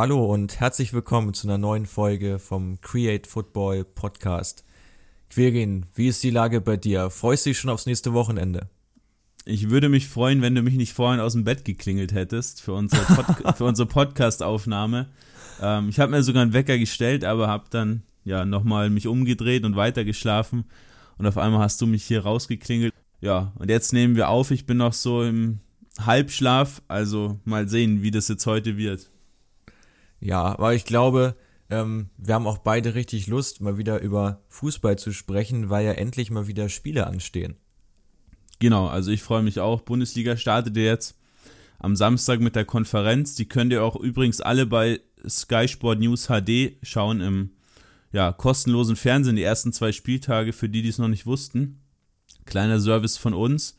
Hallo und herzlich willkommen zu einer neuen Folge vom Create Football Podcast. Quirin, wie ist die Lage bei dir? Freust du dich schon aufs nächste Wochenende? Ich würde mich freuen, wenn du mich nicht vorhin aus dem Bett geklingelt hättest für unsere, Pod für unsere Podcast-Aufnahme. Ähm, ich habe mir sogar einen Wecker gestellt, aber habe dann ja nochmal mich umgedreht und weitergeschlafen. Und auf einmal hast du mich hier rausgeklingelt. Ja, und jetzt nehmen wir auf. Ich bin noch so im Halbschlaf. Also mal sehen, wie das jetzt heute wird. Ja, aber ich glaube, ähm, wir haben auch beide richtig Lust, mal wieder über Fußball zu sprechen, weil ja endlich mal wieder Spiele anstehen. Genau, also ich freue mich auch. Bundesliga startet jetzt am Samstag mit der Konferenz. Die könnt ihr auch übrigens alle bei Sky Sport News HD schauen im ja, kostenlosen Fernsehen, die ersten zwei Spieltage, für die, die es noch nicht wussten. Kleiner Service von uns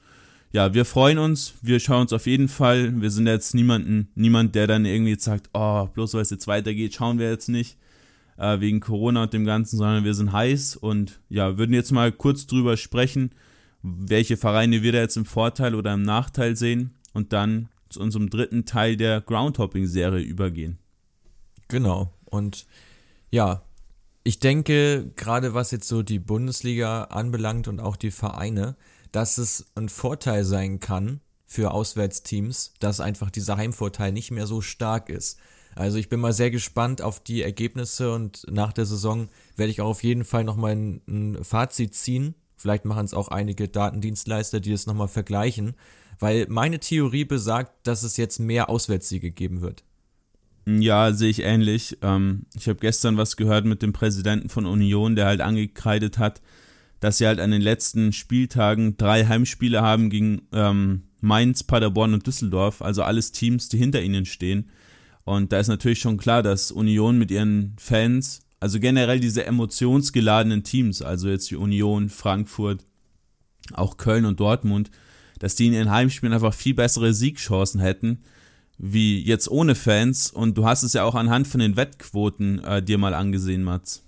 ja, wir freuen uns, wir schauen uns auf jeden Fall. Wir sind jetzt niemanden, niemand, der dann irgendwie sagt, oh, bloß weil es jetzt weitergeht, schauen wir jetzt nicht äh, wegen Corona und dem Ganzen, sondern wir sind heiß und ja, würden jetzt mal kurz drüber sprechen, welche Vereine wir da jetzt im Vorteil oder im Nachteil sehen und dann zu unserem dritten Teil der Groundhopping-Serie übergehen. Genau. Und ja, ich denke, gerade was jetzt so die Bundesliga anbelangt und auch die Vereine, dass es ein Vorteil sein kann für Auswärtsteams, dass einfach dieser Heimvorteil nicht mehr so stark ist. Also ich bin mal sehr gespannt auf die Ergebnisse und nach der Saison werde ich auch auf jeden Fall nochmal ein, ein Fazit ziehen. Vielleicht machen es auch einige Datendienstleister, die es nochmal vergleichen, weil meine Theorie besagt, dass es jetzt mehr Auswärtssiege geben wird. Ja, sehe ich ähnlich. Ähm, ich habe gestern was gehört mit dem Präsidenten von Union, der halt angekreidet hat, dass sie halt an den letzten Spieltagen drei Heimspiele haben gegen ähm, Mainz, Paderborn und Düsseldorf, also alles Teams, die hinter ihnen stehen. Und da ist natürlich schon klar, dass Union mit ihren Fans, also generell diese emotionsgeladenen Teams, also jetzt wie Union, Frankfurt, auch Köln und Dortmund, dass die in ihren Heimspielen einfach viel bessere Siegchancen hätten, wie jetzt ohne Fans. Und du hast es ja auch anhand von den Wettquoten äh, dir mal angesehen, Mats.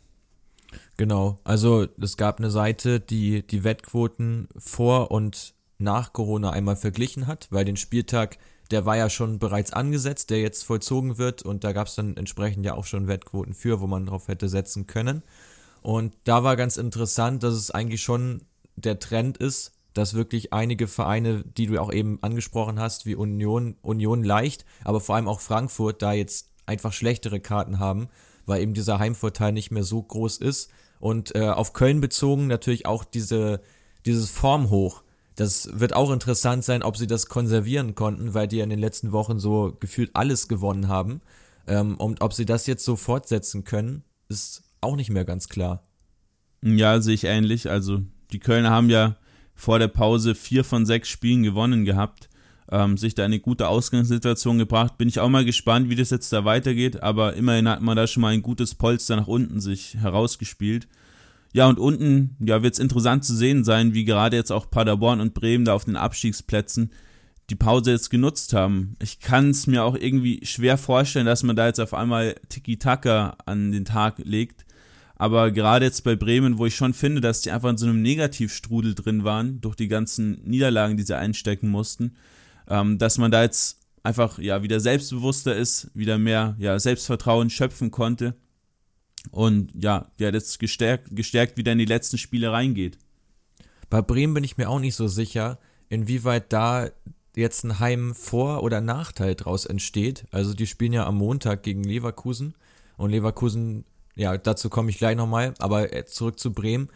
Genau, also es gab eine Seite, die die Wettquoten vor und nach Corona einmal verglichen hat, weil den Spieltag, der war ja schon bereits angesetzt, der jetzt vollzogen wird und da gab es dann entsprechend ja auch schon Wettquoten für, wo man drauf hätte setzen können. Und da war ganz interessant, dass es eigentlich schon der Trend ist, dass wirklich einige Vereine, die du auch eben angesprochen hast, wie Union, Union leicht, aber vor allem auch Frankfurt, da jetzt einfach schlechtere Karten haben, weil eben dieser Heimvorteil nicht mehr so groß ist und äh, auf Köln bezogen natürlich auch diese, dieses Formhoch. Das wird auch interessant sein, ob sie das konservieren konnten, weil die ja in den letzten Wochen so gefühlt alles gewonnen haben. Ähm, und ob sie das jetzt so fortsetzen können, ist auch nicht mehr ganz klar. Ja, sehe ich ähnlich. Also die Kölner haben ja vor der Pause vier von sechs Spielen gewonnen gehabt ähm, sich da eine gute Ausgangssituation gebracht. Bin ich auch mal gespannt, wie das jetzt da weitergeht, aber immerhin hat man da schon mal ein gutes Polster nach unten sich herausgespielt. Ja, und unten, ja, wird es interessant zu sehen sein, wie gerade jetzt auch Paderborn und Bremen da auf den Abstiegsplätzen die Pause jetzt genutzt haben. Ich kann es mir auch irgendwie schwer vorstellen, dass man da jetzt auf einmal Tiki-Taka an den Tag legt. Aber gerade jetzt bei Bremen, wo ich schon finde, dass die einfach in so einem Negativstrudel drin waren, durch die ganzen Niederlagen, die sie einstecken mussten, ähm, dass man da jetzt einfach ja wieder selbstbewusster ist, wieder mehr ja, Selbstvertrauen schöpfen konnte und ja, der jetzt gestärkt, gestärkt wieder in die letzten Spiele reingeht. Bei Bremen bin ich mir auch nicht so sicher, inwieweit da jetzt ein Heim-Vor- oder Nachteil draus entsteht. Also die spielen ja am Montag gegen Leverkusen und Leverkusen, ja, dazu komme ich gleich nochmal, aber äh, zurück zu Bremen.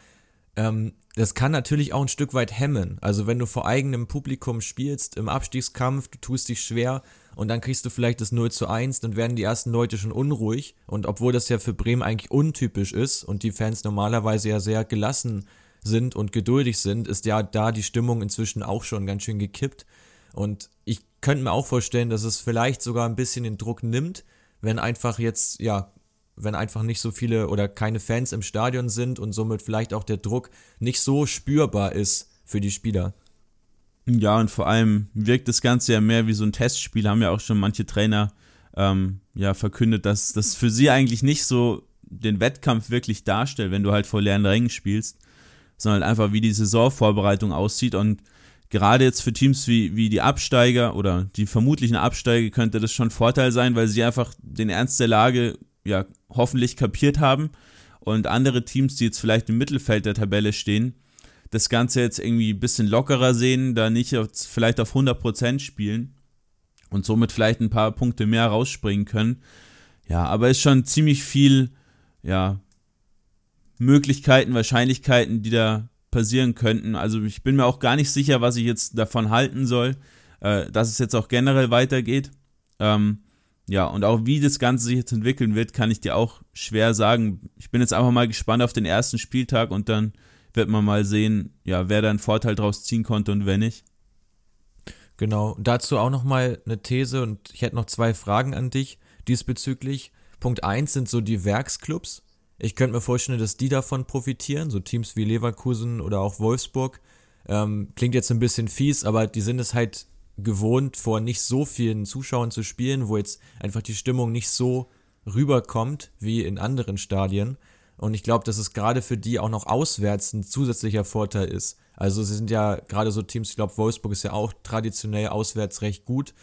Ähm, das kann natürlich auch ein Stück weit hemmen. Also wenn du vor eigenem Publikum spielst im Abstiegskampf, du tust dich schwer und dann kriegst du vielleicht das 0 zu 1, dann werden die ersten Leute schon unruhig. Und obwohl das ja für Bremen eigentlich untypisch ist und die Fans normalerweise ja sehr gelassen sind und geduldig sind, ist ja da die Stimmung inzwischen auch schon ganz schön gekippt. Und ich könnte mir auch vorstellen, dass es vielleicht sogar ein bisschen den Druck nimmt, wenn einfach jetzt, ja, wenn einfach nicht so viele oder keine Fans im Stadion sind und somit vielleicht auch der Druck nicht so spürbar ist für die Spieler. Ja, und vor allem wirkt das Ganze ja mehr wie so ein Testspiel, haben ja auch schon manche Trainer ähm, ja verkündet, dass das für sie eigentlich nicht so den Wettkampf wirklich darstellt, wenn du halt vor leeren Rängen spielst, sondern einfach wie die Saisonvorbereitung aussieht und gerade jetzt für Teams wie, wie die Absteiger oder die vermutlichen Absteiger könnte das schon Vorteil sein, weil sie einfach den Ernst der Lage ja hoffentlich kapiert haben und andere Teams, die jetzt vielleicht im Mittelfeld der Tabelle stehen, das Ganze jetzt irgendwie ein bisschen lockerer sehen, da nicht auf, vielleicht auf 100% spielen und somit vielleicht ein paar Punkte mehr rausspringen können. Ja, aber ist schon ziemlich viel, ja, Möglichkeiten, Wahrscheinlichkeiten, die da passieren könnten. Also ich bin mir auch gar nicht sicher, was ich jetzt davon halten soll, äh, dass es jetzt auch generell weitergeht. Ähm, ja, und auch wie das Ganze sich jetzt entwickeln wird, kann ich dir auch schwer sagen. Ich bin jetzt einfach mal gespannt auf den ersten Spieltag und dann wird man mal sehen, ja, wer da einen Vorteil draus ziehen konnte und wer nicht. Genau, dazu auch nochmal eine These und ich hätte noch zwei Fragen an dich diesbezüglich. Punkt 1 sind so die Werksclubs. Ich könnte mir vorstellen, dass die davon profitieren, so Teams wie Leverkusen oder auch Wolfsburg. Ähm, klingt jetzt ein bisschen fies, aber die sind es halt gewohnt, vor nicht so vielen Zuschauern zu spielen, wo jetzt einfach die Stimmung nicht so rüberkommt wie in anderen Stadien. Und ich glaube, dass es gerade für die auch noch auswärts ein zusätzlicher Vorteil ist. Also sie sind ja gerade so Teams, ich glaube, Wolfsburg ist ja auch traditionell auswärts recht gut.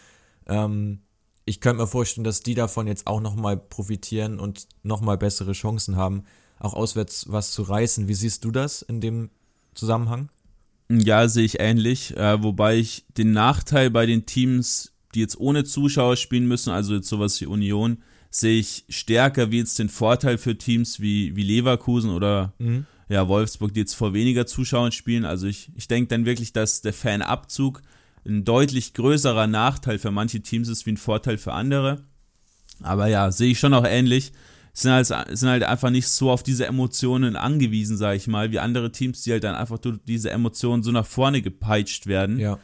Ähm, ich könnte mir vorstellen, dass die davon jetzt auch nochmal profitieren und nochmal bessere Chancen haben, auch auswärts was zu reißen. Wie siehst du das in dem Zusammenhang? Ja, sehe ich ähnlich, äh, wobei ich den Nachteil bei den Teams, die jetzt ohne Zuschauer spielen müssen, also jetzt sowas wie Union, sehe ich stärker wie jetzt den Vorteil für Teams wie, wie Leverkusen oder mhm. ja, Wolfsburg, die jetzt vor weniger Zuschauern spielen. Also ich, ich denke dann wirklich, dass der Fanabzug ein deutlich größerer Nachteil für manche Teams ist wie ein Vorteil für andere. Aber ja, sehe ich schon auch ähnlich. Sind halt, sind halt einfach nicht so auf diese Emotionen angewiesen, sage ich mal, wie andere Teams, die halt dann einfach durch diese Emotionen so nach vorne gepeitscht werden. Ja.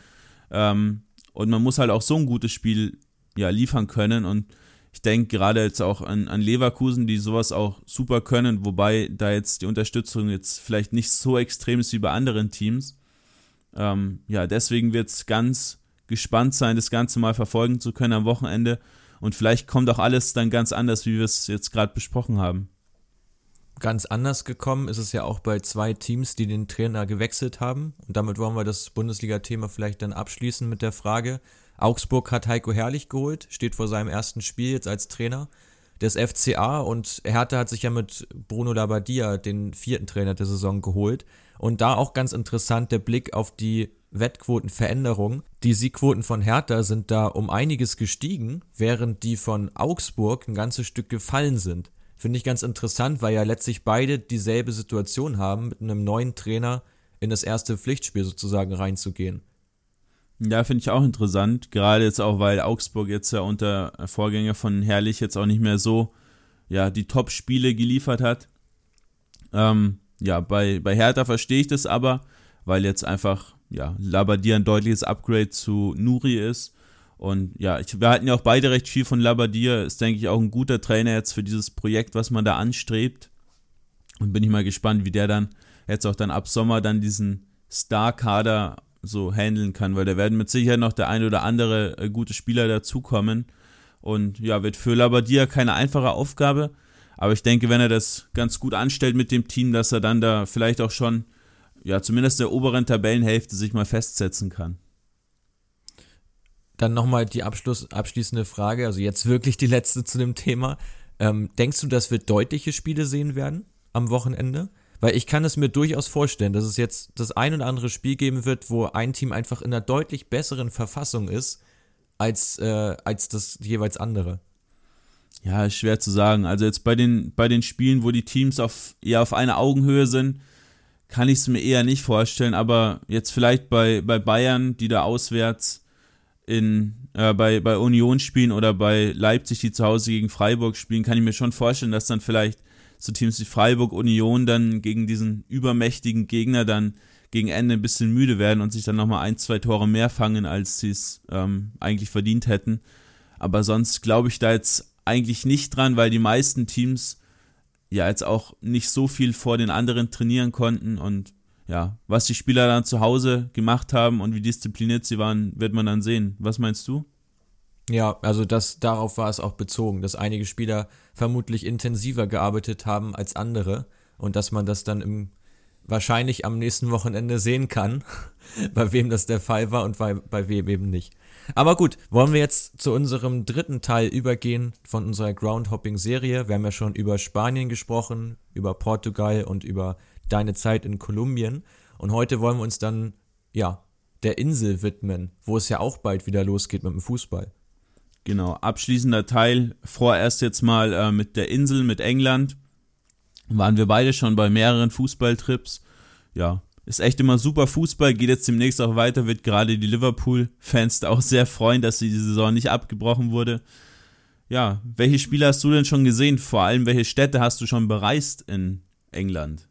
Ähm, und man muss halt auch so ein gutes Spiel ja, liefern können. Und ich denke gerade jetzt auch an, an Leverkusen, die sowas auch super können, wobei da jetzt die Unterstützung jetzt vielleicht nicht so extrem ist wie bei anderen Teams. Ähm, ja, deswegen wird es ganz gespannt sein, das Ganze mal verfolgen zu können am Wochenende. Und vielleicht kommt auch alles dann ganz anders, wie wir es jetzt gerade besprochen haben. Ganz anders gekommen ist es ja auch bei zwei Teams, die den Trainer gewechselt haben. Und damit wollen wir das Bundesliga-Thema vielleicht dann abschließen mit der Frage. Augsburg hat Heiko Herrlich geholt, steht vor seinem ersten Spiel jetzt als Trainer des FCA und Hertha hat sich ja mit Bruno Labbadia den vierten Trainer der Saison geholt. Und da auch ganz interessant der Blick auf die Wettquotenveränderung. Die Siegquoten von Hertha sind da um einiges gestiegen, während die von Augsburg ein ganzes Stück gefallen sind. Finde ich ganz interessant, weil ja letztlich beide dieselbe Situation haben, mit einem neuen Trainer in das erste Pflichtspiel sozusagen reinzugehen. Ja, finde ich auch interessant, gerade jetzt auch, weil Augsburg jetzt ja unter Vorgänger von Herrlich jetzt auch nicht mehr so ja, die Top-Spiele geliefert hat. Ähm, ja, bei, bei Hertha verstehe ich das aber, weil jetzt einfach, ja, Labadier ein deutliches Upgrade zu Nuri ist. Und ja, ich, wir hatten ja auch beide recht viel von Labadier. Ist, denke ich, auch ein guter Trainer jetzt für dieses Projekt, was man da anstrebt. Und bin ich mal gespannt, wie der dann jetzt auch dann ab Sommer dann diesen Star-Kader so handeln kann, weil da werden mit Sicherheit noch der ein oder andere äh, gute Spieler dazukommen. Und ja, wird für Labadia keine einfache Aufgabe. Aber ich denke, wenn er das ganz gut anstellt mit dem Team, dass er dann da vielleicht auch schon, ja, zumindest der oberen Tabellenhälfte sich mal festsetzen kann. Dann nochmal die Abschluss, abschließende Frage, also jetzt wirklich die letzte zu dem Thema. Ähm, denkst du, dass wir deutliche Spiele sehen werden am Wochenende? Weil ich kann es mir durchaus vorstellen, dass es jetzt das ein oder andere Spiel geben wird, wo ein Team einfach in einer deutlich besseren Verfassung ist als, äh, als das jeweils andere. Ja, ist schwer zu sagen. Also jetzt bei den, bei den Spielen, wo die Teams auf, eher auf einer Augenhöhe sind, kann ich es mir eher nicht vorstellen. Aber jetzt vielleicht bei, bei Bayern, die da auswärts in, äh, bei, bei Union spielen oder bei Leipzig, die zu Hause gegen Freiburg spielen, kann ich mir schon vorstellen, dass dann vielleicht so Teams wie Freiburg, Union dann gegen diesen übermächtigen Gegner dann gegen Ende ein bisschen müde werden und sich dann nochmal ein, zwei Tore mehr fangen, als sie es ähm, eigentlich verdient hätten. Aber sonst glaube ich da jetzt eigentlich nicht dran, weil die meisten Teams ja jetzt auch nicht so viel vor den anderen trainieren konnten und ja, was die Spieler dann zu Hause gemacht haben und wie diszipliniert sie waren, wird man dann sehen. Was meinst du? Ja, also das darauf war es auch bezogen, dass einige Spieler vermutlich intensiver gearbeitet haben als andere und dass man das dann im wahrscheinlich am nächsten Wochenende sehen kann, bei wem das der Fall war und bei, bei wem eben nicht. Aber gut, wollen wir jetzt zu unserem dritten Teil übergehen von unserer Groundhopping-Serie. Wir haben ja schon über Spanien gesprochen, über Portugal und über deine Zeit in Kolumbien. Und heute wollen wir uns dann, ja, der Insel widmen, wo es ja auch bald wieder losgeht mit dem Fußball. Genau, abschließender Teil. Vorerst jetzt mal äh, mit der Insel, mit England. Waren wir beide schon bei mehreren Fußballtrips. Ja, ist echt immer super Fußball, geht jetzt demnächst auch weiter, wird gerade die Liverpool-Fans auch sehr freuen, dass die Saison nicht abgebrochen wurde. Ja, welche Spiele hast du denn schon gesehen? Vor allem, welche Städte hast du schon bereist in England?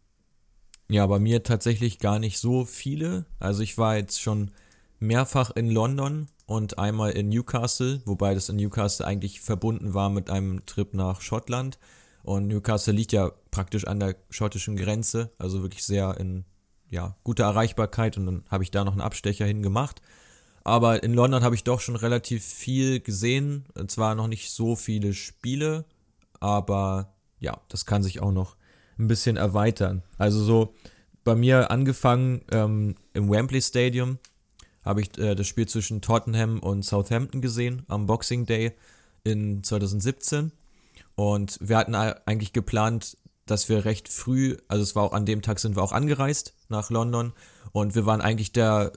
Ja, bei mir tatsächlich gar nicht so viele. Also ich war jetzt schon mehrfach in London und einmal in Newcastle, wobei das in Newcastle eigentlich verbunden war mit einem Trip nach Schottland. Und Newcastle liegt ja praktisch an der schottischen Grenze, also wirklich sehr in ja, guter Erreichbarkeit und dann habe ich da noch einen Abstecher hingemacht. Aber in London habe ich doch schon relativ viel gesehen. Zwar noch nicht so viele Spiele, aber ja, das kann sich auch noch ein bisschen erweitern. Also so bei mir angefangen ähm, im Wembley Stadium habe ich äh, das Spiel zwischen Tottenham und Southampton gesehen am Boxing Day in 2017. Und wir hatten eigentlich geplant, dass wir recht früh, also es war auch an dem Tag sind wir auch angereist nach London und wir waren eigentlich der,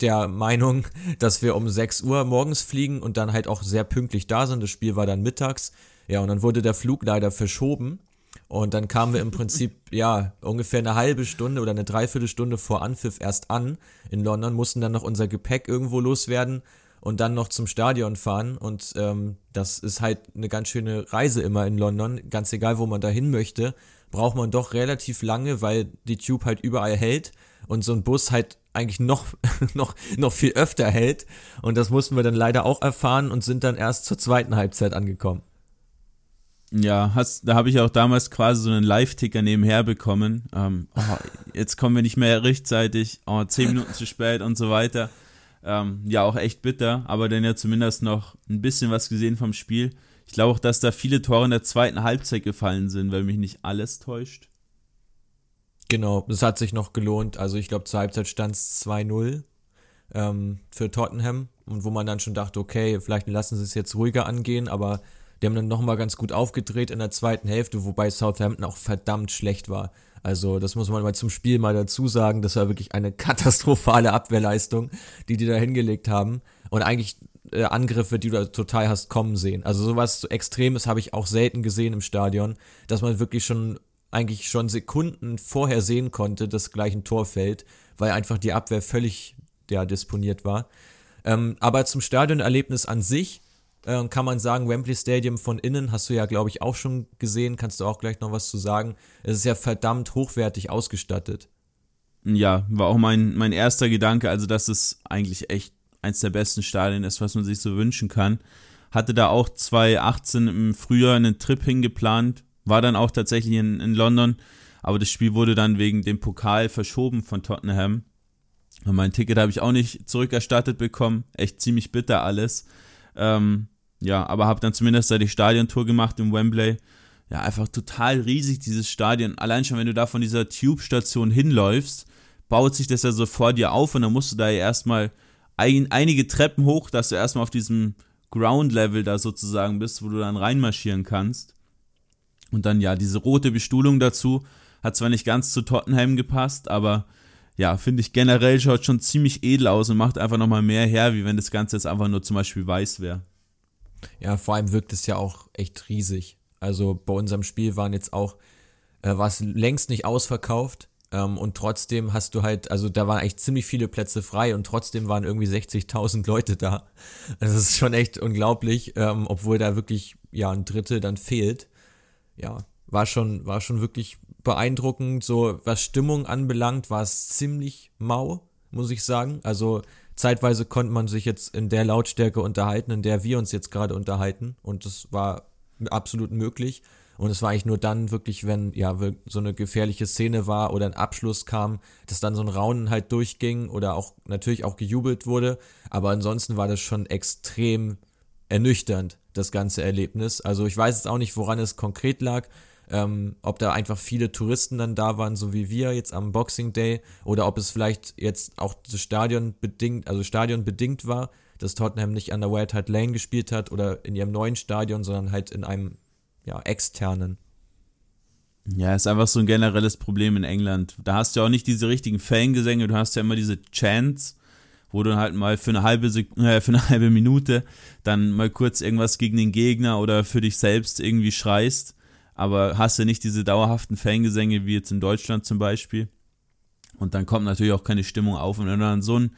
der Meinung, dass wir um 6 Uhr morgens fliegen und dann halt auch sehr pünktlich da sind. Das Spiel war dann mittags. Ja, und dann wurde der Flug leider verschoben. Und dann kamen wir im Prinzip, ja, ungefähr eine halbe Stunde oder eine Dreiviertelstunde vor Anpfiff erst an in London, mussten dann noch unser Gepäck irgendwo loswerden und dann noch zum Stadion fahren. Und ähm, das ist halt eine ganz schöne Reise immer in London. Ganz egal, wo man da hin möchte, braucht man doch relativ lange, weil die Tube halt überall hält und so ein Bus halt eigentlich noch, noch, noch viel öfter hält. Und das mussten wir dann leider auch erfahren und sind dann erst zur zweiten Halbzeit angekommen. Ja, hast, da habe ich auch damals quasi so einen Live-Ticker nebenher bekommen. Ähm, oh, jetzt kommen wir nicht mehr rechtzeitig, oh, zehn Minuten zu spät und so weiter. Ähm, ja, auch echt bitter, aber dann ja zumindest noch ein bisschen was gesehen vom Spiel. Ich glaube auch, dass da viele Tore in der zweiten Halbzeit gefallen sind, weil mich nicht alles täuscht. Genau, das hat sich noch gelohnt. Also ich glaube, zur Halbzeit stand es 2-0 ähm, für Tottenham und wo man dann schon dachte, okay, vielleicht lassen sie es jetzt ruhiger angehen, aber die haben dann nochmal ganz gut aufgedreht in der zweiten Hälfte, wobei Southampton auch verdammt schlecht war. Also, das muss man mal zum Spiel mal dazu sagen. Das war wirklich eine katastrophale Abwehrleistung, die die da hingelegt haben. Und eigentlich äh, Angriffe, die du da total hast kommen sehen. Also, sowas so Extremes habe ich auch selten gesehen im Stadion, dass man wirklich schon eigentlich schon Sekunden vorher sehen konnte, dass gleich ein Tor fällt, weil einfach die Abwehr völlig ja, disponiert war. Ähm, aber zum Stadionerlebnis an sich äh, kann man sagen, Wembley Stadium von innen hast du ja, glaube ich, auch schon gesehen. Kannst du auch gleich noch was zu sagen? Es ist ja verdammt hochwertig ausgestattet. Ja, war auch mein, mein erster Gedanke, also dass es eigentlich echt eins der besten Stadien ist, was man sich so wünschen kann. Hatte da auch 2018 im Frühjahr einen Trip hingeplant, war dann auch tatsächlich in, in London, aber das Spiel wurde dann wegen dem Pokal verschoben von Tottenham. Und mein Ticket habe ich auch nicht zurückerstattet bekommen. Echt ziemlich bitter alles. Ähm, ja, aber habe dann zumindest da die Stadiontour gemacht im Wembley. Ja, einfach total riesig, dieses Stadion. Allein schon, wenn du da von dieser Tube-Station hinläufst, baut sich das ja so vor dir auf und dann musst du da ja erstmal ein, einige Treppen hoch, dass du erstmal auf diesem Ground-Level da sozusagen bist, wo du dann reinmarschieren kannst. Und dann ja, diese rote Bestuhlung dazu hat zwar nicht ganz zu Tottenham gepasst, aber ja, finde ich generell schaut schon ziemlich edel aus und macht einfach nochmal mehr her, wie wenn das Ganze jetzt einfach nur zum Beispiel weiß wäre. Ja, vor allem wirkt es ja auch echt riesig. Also bei unserem Spiel waren jetzt auch, äh, war es längst nicht ausverkauft. Ähm, und trotzdem hast du halt, also da waren eigentlich ziemlich viele Plätze frei und trotzdem waren irgendwie 60.000 Leute da. Das ist schon echt unglaublich, ähm, obwohl da wirklich, ja, ein Drittel dann fehlt. Ja, war schon, war schon wirklich beeindruckend. So, was Stimmung anbelangt, war es ziemlich mau, muss ich sagen. Also, zeitweise konnte man sich jetzt in der Lautstärke unterhalten, in der wir uns jetzt gerade unterhalten. Und das war absolut möglich. Und es war eigentlich nur dann wirklich, wenn ja so eine gefährliche Szene war oder ein Abschluss kam, dass dann so ein Raunen halt durchging oder auch natürlich auch gejubelt wurde. Aber ansonsten war das schon extrem ernüchternd, das ganze Erlebnis. Also ich weiß jetzt auch nicht, woran es konkret lag. Ähm, ob da einfach viele Touristen dann da waren, so wie wir jetzt am Boxing Day, oder ob es vielleicht jetzt auch Stadion bedingt, also Stadion bedingt war, dass Tottenham nicht an der White Hart Lane gespielt hat oder in ihrem neuen Stadion, sondern halt in einem ja, externen. Ja, ist einfach so ein generelles Problem in England. Da hast du ja auch nicht diese richtigen Fangesänge, du hast ja immer diese Chants, wo du halt mal für eine halbe äh, für eine halbe Minute dann mal kurz irgendwas gegen den Gegner oder für dich selbst irgendwie schreist, aber hast ja nicht diese dauerhaften Fangesänge wie jetzt in Deutschland zum Beispiel. Und dann kommt natürlich auch keine Stimmung auf. Und wenn du dann so ein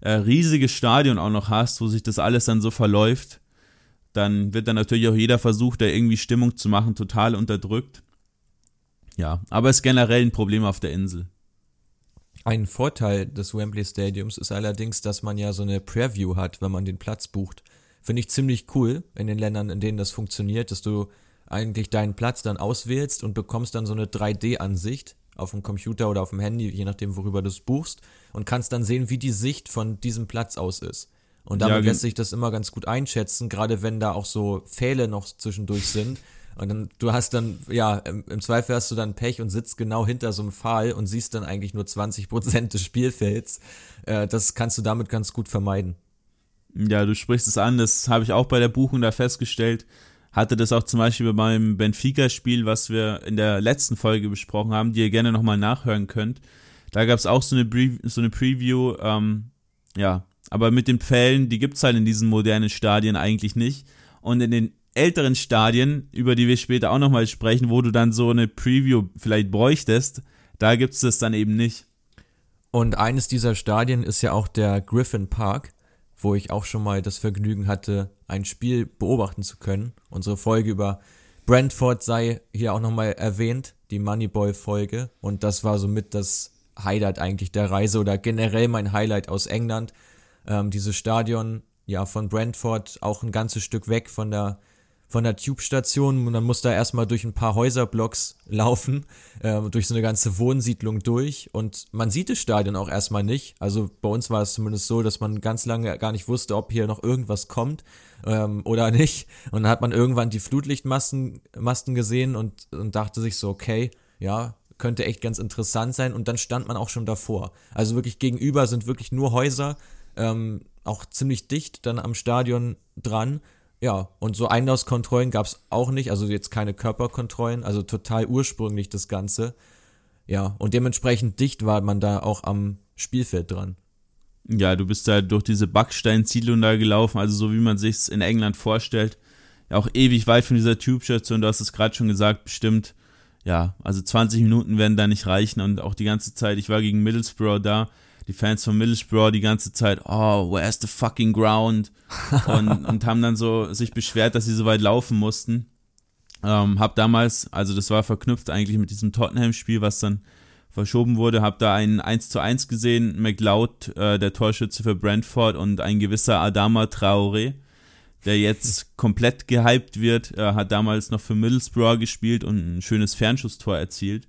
äh, riesiges Stadion auch noch hast, wo sich das alles dann so verläuft, dann wird dann natürlich auch jeder Versuch, da irgendwie Stimmung zu machen, total unterdrückt. Ja, aber es ist generell ein Problem auf der Insel. Ein Vorteil des Wembley Stadiums ist allerdings, dass man ja so eine Preview hat, wenn man den Platz bucht. Finde ich ziemlich cool in den Ländern, in denen das funktioniert, dass du eigentlich deinen Platz dann auswählst und bekommst dann so eine 3D-Ansicht auf dem Computer oder auf dem Handy, je nachdem, worüber du es buchst, und kannst dann sehen, wie die Sicht von diesem Platz aus ist. Und damit ja, lässt sich das immer ganz gut einschätzen, gerade wenn da auch so Pfähle noch zwischendurch sind und dann, du hast dann, ja, im, im, Zweifel hast du dann Pech und sitzt genau hinter so einem Pfahl und siehst dann eigentlich nur 20 Prozent des Spielfelds. Äh, das kannst du damit ganz gut vermeiden. Ja, du sprichst es an, das habe ich auch bei der Buchung da festgestellt. Hatte das auch zum Beispiel beim Benfica-Spiel, was wir in der letzten Folge besprochen haben, die ihr gerne nochmal nachhören könnt. Da gab es auch so eine, so eine Preview, ähm, ja, aber mit den Pfählen, die gibt es halt in diesen modernen Stadien eigentlich nicht. Und in den älteren Stadien, über die wir später auch nochmal sprechen, wo du dann so eine Preview vielleicht bräuchtest, da gibt es das dann eben nicht. Und eines dieser Stadien ist ja auch der Griffin Park, wo ich auch schon mal das Vergnügen hatte, ein Spiel beobachten zu können. Unsere Folge über Brentford sei hier auch nochmal erwähnt, die Moneyball-Folge. Und das war somit das Highlight eigentlich der Reise oder generell mein Highlight aus England. Ähm, dieses Stadion, ja, von Brentford auch ein ganzes Stück weg von der von der Tube-Station und dann muss da erstmal durch ein paar Häuserblocks laufen, äh, durch so eine ganze Wohnsiedlung durch und man sieht das Stadion auch erstmal nicht. Also bei uns war es zumindest so, dass man ganz lange gar nicht wusste, ob hier noch irgendwas kommt ähm, oder nicht. Und dann hat man irgendwann die Flutlichtmasten Masten gesehen und, und dachte sich so, okay, ja, könnte echt ganz interessant sein und dann stand man auch schon davor. Also wirklich gegenüber sind wirklich nur Häuser, ähm, auch ziemlich dicht dann am Stadion dran ja, und so Einlasskontrollen gab es auch nicht, also jetzt keine Körperkontrollen, also total ursprünglich das Ganze. Ja, und dementsprechend dicht war man da auch am Spielfeld dran. Ja, du bist da durch diese Backsteinsiedlung da gelaufen, also so wie man sich in England vorstellt. Ja, auch ewig weit von dieser Tube-Station, du hast es gerade schon gesagt, bestimmt. Ja, also 20 Minuten werden da nicht reichen und auch die ganze Zeit, ich war gegen Middlesbrough da, die Fans von Middlesbrough die ganze Zeit, oh, where's the fucking ground? und, und haben dann so sich beschwert, dass sie so weit laufen mussten. Ähm, hab damals, also das war verknüpft eigentlich mit diesem Tottenham-Spiel, was dann verschoben wurde, hab da einen 1 zu 1 gesehen, McLeod, äh, der Torschütze für Brentford und ein gewisser Adama Traoré, der jetzt komplett gehypt wird, äh, hat damals noch für Middlesbrough gespielt und ein schönes Fernschusstor erzielt.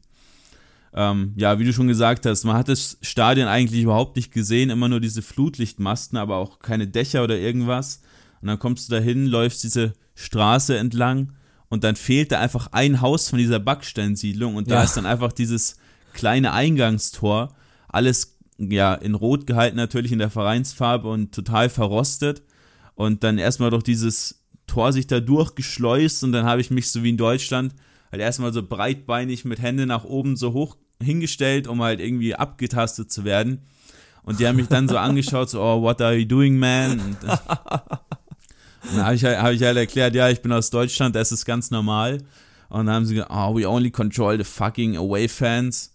Ähm, ja, wie du schon gesagt hast, man hat das Stadion eigentlich überhaupt nicht gesehen, immer nur diese Flutlichtmasten, aber auch keine Dächer oder irgendwas. Und dann kommst du dahin, läufst diese Straße entlang und dann fehlt da einfach ein Haus von dieser Backsteinsiedlung und da ja. ist dann einfach dieses kleine Eingangstor, alles ja in Rot gehalten natürlich in der Vereinsfarbe und total verrostet und dann erstmal durch dieses Tor sich da durchgeschleust und dann habe ich mich so wie in Deutschland halt erstmal so breitbeinig mit Hände nach oben so hoch hingestellt, um halt irgendwie abgetastet zu werden. Und die haben mich dann so angeschaut, so, oh, what are you doing, man? Und, äh, und dann habe ich, halt, hab ich halt erklärt, ja, ich bin aus Deutschland, das ist ganz normal. Und dann haben sie gesagt, oh, we only control the fucking away fans.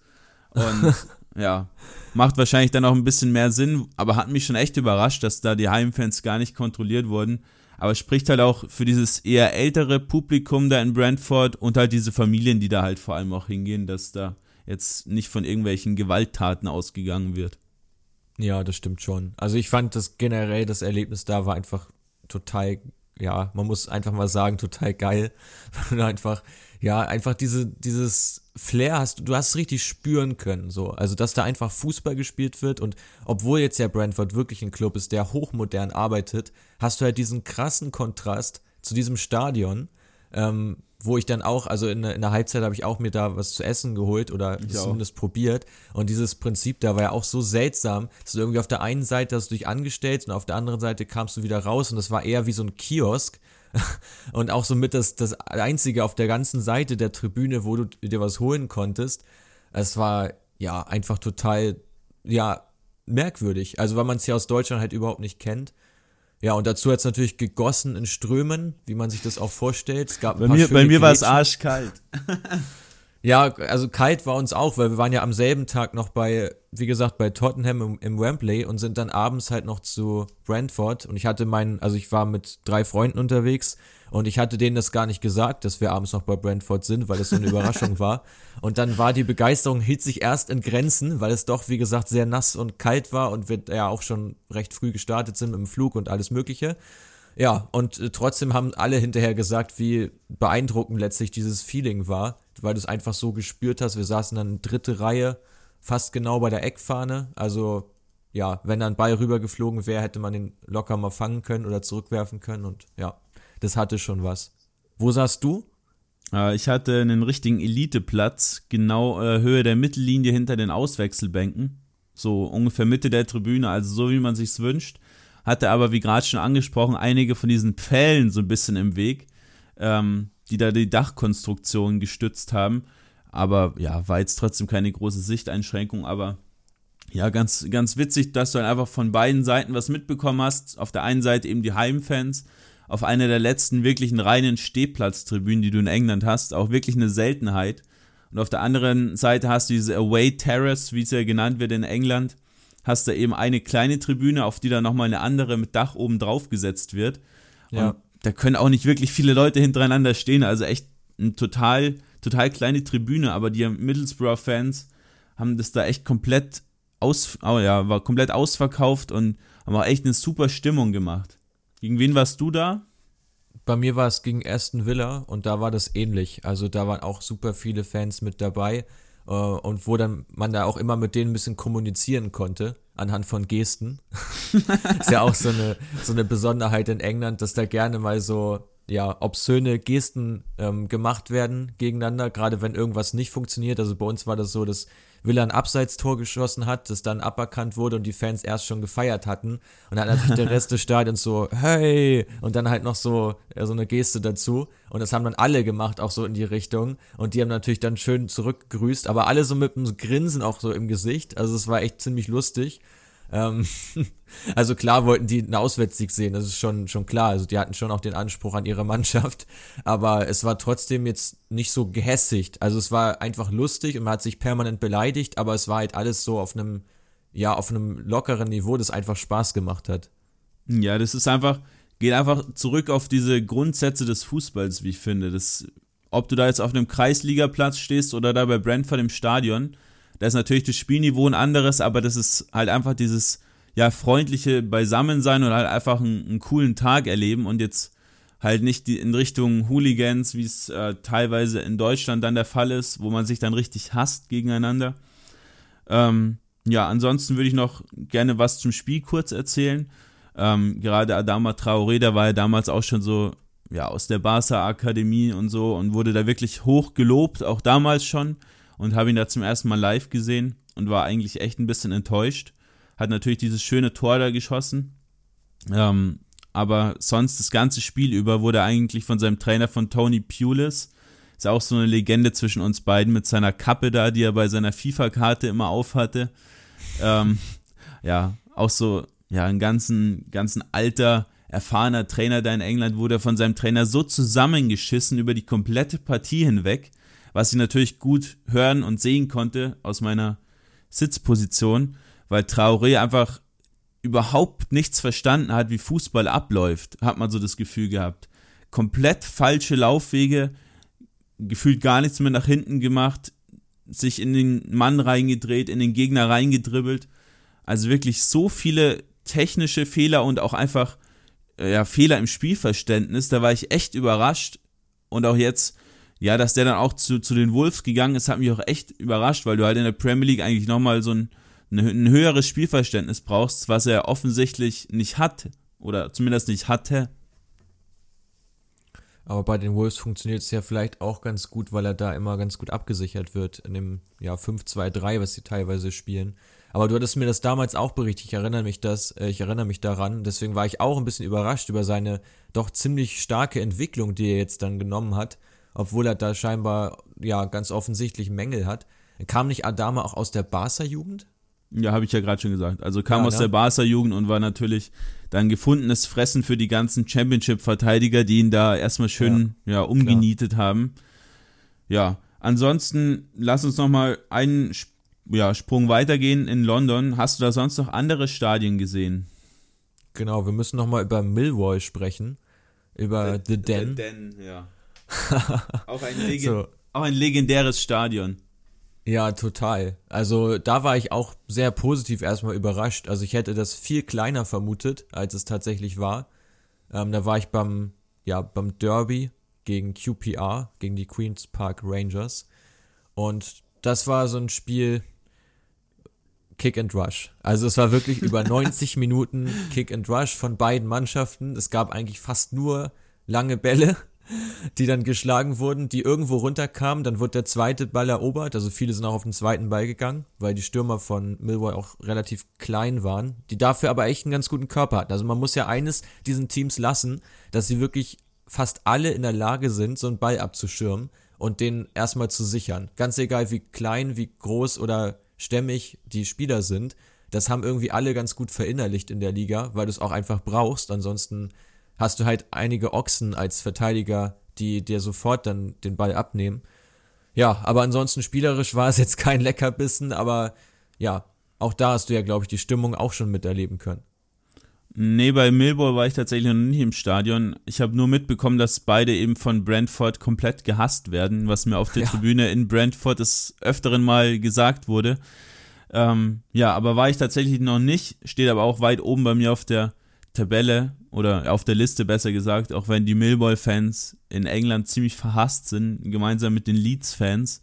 Und ja, macht wahrscheinlich dann auch ein bisschen mehr Sinn, aber hat mich schon echt überrascht, dass da die Heimfans gar nicht kontrolliert wurden. Aber spricht halt auch für dieses eher ältere Publikum da in Brentford und halt diese Familien, die da halt vor allem auch hingehen, dass da jetzt nicht von irgendwelchen Gewalttaten ausgegangen wird. Ja, das stimmt schon. Also ich fand das generell, das Erlebnis da war einfach total, ja, man muss einfach mal sagen, total geil. Einfach, ja, einfach diese, dieses Flair hast, du hast es richtig spüren können, so. Also, dass da einfach Fußball gespielt wird und obwohl jetzt ja Brentford wirklich ein Club ist, der hochmodern arbeitet, hast du halt diesen krassen Kontrast zu diesem Stadion, ähm, wo ich dann auch, also in, in der Halbzeit habe ich auch mir da was zu essen geholt oder Ich zumindest probiert. Und dieses Prinzip da war ja auch so seltsam, dass du irgendwie auf der einen Seite hast du dich angestellt und auf der anderen Seite kamst du wieder raus und das war eher wie so ein Kiosk. und auch somit das, das einzige auf der ganzen Seite der Tribüne, wo du dir was holen konntest. Es war ja einfach total, ja, merkwürdig. Also weil man es hier aus Deutschland halt überhaupt nicht kennt. Ja, und dazu hat es natürlich gegossen in Strömen, wie man sich das auch vorstellt. Es gab ein Bei paar mir, bei mir war es arschkalt. Ja, also kalt war uns auch, weil wir waren ja am selben Tag noch bei, wie gesagt, bei Tottenham im, im Wembley und sind dann abends halt noch zu Brentford und ich hatte meinen, also ich war mit drei Freunden unterwegs und ich hatte denen das gar nicht gesagt, dass wir abends noch bei Brentford sind, weil es so eine Überraschung war. Und dann war die Begeisterung, hielt sich erst in Grenzen, weil es doch, wie gesagt, sehr nass und kalt war und wir ja auch schon recht früh gestartet sind mit dem Flug und alles Mögliche. Ja, und äh, trotzdem haben alle hinterher gesagt, wie beeindruckend letztlich dieses Feeling war, weil du es einfach so gespürt hast. Wir saßen dann dritte Reihe, fast genau bei der Eckfahne. Also, ja, wenn dann Ball rübergeflogen wäre, hätte man den locker mal fangen können oder zurückwerfen können. Und ja, das hatte schon was. Wo saßt du? Äh, Ich hatte einen richtigen Eliteplatz, genau äh, Höhe der Mittellinie hinter den Auswechselbänken. So ungefähr Mitte der Tribüne, also so wie man sich's wünscht. Hatte aber, wie gerade schon angesprochen, einige von diesen Pfählen so ein bisschen im Weg, ähm, die da die Dachkonstruktion gestützt haben. Aber ja, war jetzt trotzdem keine große Sichteinschränkung, aber ja, ganz, ganz witzig, dass du dann einfach von beiden Seiten was mitbekommen hast. Auf der einen Seite eben die Heimfans, auf einer der letzten wirklichen reinen Stehplatztribünen, die du in England hast, auch wirklich eine Seltenheit. Und auf der anderen Seite hast du diese Away Terrace, wie es ja genannt wird in England, hast du eben eine kleine Tribüne, auf die dann nochmal eine andere mit Dach oben drauf gesetzt wird. Ja. Und da können auch nicht wirklich viele Leute hintereinander stehen, also echt eine total, total kleine Tribüne, aber die Middlesbrough-Fans haben das da echt komplett aus, oh ja, war komplett ausverkauft und haben auch echt eine super Stimmung gemacht. Gegen wen warst du da? Bei mir war es gegen Aston Villa und da war das ähnlich. Also da waren auch super viele Fans mit dabei und wo dann man da auch immer mit denen ein bisschen kommunizieren konnte anhand von Gesten. ist ja auch so eine so eine Besonderheit in England, dass da gerne mal so ja obszöne Gesten ähm, gemacht werden gegeneinander, gerade wenn irgendwas nicht funktioniert. Also bei uns war das so, dass Villa ein Abseitstor geschossen hat, das dann aberkannt wurde und die Fans erst schon gefeiert hatten. Und dann hat natürlich der Rest des Stadions so, hey, und dann halt noch so, so eine Geste dazu. Und das haben dann alle gemacht, auch so in die Richtung. Und die haben natürlich dann schön zurückgegrüßt, aber alle so mit einem Grinsen auch so im Gesicht. Also es war echt ziemlich lustig. Ähm, also klar wollten die einen Auswärtssieg sehen, das ist schon, schon klar. Also die hatten schon auch den Anspruch an ihre Mannschaft, aber es war trotzdem jetzt nicht so gehässigt. Also es war einfach lustig und man hat sich permanent beleidigt, aber es war halt alles so auf einem, ja, auf einem lockeren Niveau, das einfach Spaß gemacht hat. Ja, das ist einfach, geht einfach zurück auf diese Grundsätze des Fußballs, wie ich finde. Das, ob du da jetzt auf einem Kreisligaplatz stehst oder da bei Brentford im Stadion, da ist natürlich das Spielniveau ein anderes, aber das ist halt einfach dieses ja freundliche Beisammensein und halt einfach einen, einen coolen Tag erleben und jetzt halt nicht die, in Richtung Hooligans, wie es äh, teilweise in Deutschland dann der Fall ist, wo man sich dann richtig hasst gegeneinander. Ähm, ja, ansonsten würde ich noch gerne was zum Spiel kurz erzählen. Ähm, gerade Adama Traoré, der war ja damals auch schon so ja, aus der Barca-Akademie und so und wurde da wirklich hoch gelobt, auch damals schon und habe ihn da zum ersten Mal live gesehen und war eigentlich echt ein bisschen enttäuscht. Hat natürlich dieses schöne Tor da geschossen. Ähm, aber sonst das ganze Spiel über wurde er eigentlich von seinem Trainer von Tony Pulis, ist auch so eine Legende zwischen uns beiden mit seiner Kappe da, die er bei seiner FIFA-Karte immer aufhatte. Ähm, ja, auch so, ja, ein ganzen, ganzen alter, erfahrener Trainer da in England wurde von seinem Trainer so zusammengeschissen über die komplette Partie hinweg, was ich natürlich gut hören und sehen konnte aus meiner Sitzposition, weil Traoré einfach überhaupt nichts verstanden hat, wie Fußball abläuft, hat man so das Gefühl gehabt. Komplett falsche Laufwege, gefühlt gar nichts mehr nach hinten gemacht, sich in den Mann reingedreht, in den Gegner reingedribbelt. Also wirklich so viele technische Fehler und auch einfach äh, ja, Fehler im Spielverständnis. Da war ich echt überrascht. Und auch jetzt, ja, dass der dann auch zu, zu den Wolves gegangen ist, hat mich auch echt überrascht, weil du halt in der Premier League eigentlich nochmal so ein, ein höheres Spielverständnis brauchst, was er offensichtlich nicht hat. Oder zumindest nicht hatte. Aber bei den Wolves funktioniert es ja vielleicht auch ganz gut, weil er da immer ganz gut abgesichert wird in dem ja, 5-2-3, was sie teilweise spielen. Aber du hattest mir das damals auch berichtet, ich erinnere mich das, äh, ich erinnere mich daran, deswegen war ich auch ein bisschen überrascht über seine doch ziemlich starke Entwicklung, die er jetzt dann genommen hat, obwohl er da scheinbar ja ganz offensichtlich Mängel hat. Kam nicht Adama auch aus der Barca-Jugend? Ja, habe ich ja gerade schon gesagt. Also kam ja, aus ne? der Barca-Jugend und war natürlich dann gefundenes Fressen für die ganzen Championship-Verteidiger, die ihn da erstmal schön ja, ja umgenietet klar. haben. Ja, ansonsten lass uns nochmal einen ja, Sprung weitergehen in London. Hast du da sonst noch andere Stadien gesehen? Genau, wir müssen nochmal über Millwall sprechen. Über The, The Den. The Den, ja. auch, ein so. auch ein legendäres Stadion. Ja, total. Also da war ich auch sehr positiv erstmal überrascht. Also ich hätte das viel kleiner vermutet, als es tatsächlich war. Ähm, da war ich beim, ja, beim Derby gegen QPR, gegen die Queens Park Rangers. Und das war so ein Spiel Kick and Rush. Also es war wirklich über 90 Minuten Kick and Rush von beiden Mannschaften. Es gab eigentlich fast nur lange Bälle die dann geschlagen wurden, die irgendwo runterkamen. Dann wurde der zweite Ball erobert. Also viele sind auch auf den zweiten Ball gegangen, weil die Stürmer von Millwall auch relativ klein waren, die dafür aber echt einen ganz guten Körper hatten. Also man muss ja eines diesen Teams lassen, dass sie wirklich fast alle in der Lage sind, so einen Ball abzuschirmen und den erstmal zu sichern. Ganz egal, wie klein, wie groß oder stämmig die Spieler sind. Das haben irgendwie alle ganz gut verinnerlicht in der Liga, weil du es auch einfach brauchst. Ansonsten hast du halt einige Ochsen als Verteidiger, die dir sofort dann den Ball abnehmen. Ja, aber ansonsten spielerisch war es jetzt kein Leckerbissen, aber ja, auch da hast du ja, glaube ich, die Stimmung auch schon miterleben können. Nee, bei Millwall war ich tatsächlich noch nicht im Stadion. Ich habe nur mitbekommen, dass beide eben von Brentford komplett gehasst werden, was mir auf der ja. Tribüne in Brentford des Öfteren mal gesagt wurde. Ähm, ja, aber war ich tatsächlich noch nicht, steht aber auch weit oben bei mir auf der Tabelle oder auf der Liste besser gesagt, auch wenn die Millwall-Fans in England ziemlich verhasst sind, gemeinsam mit den Leeds-Fans.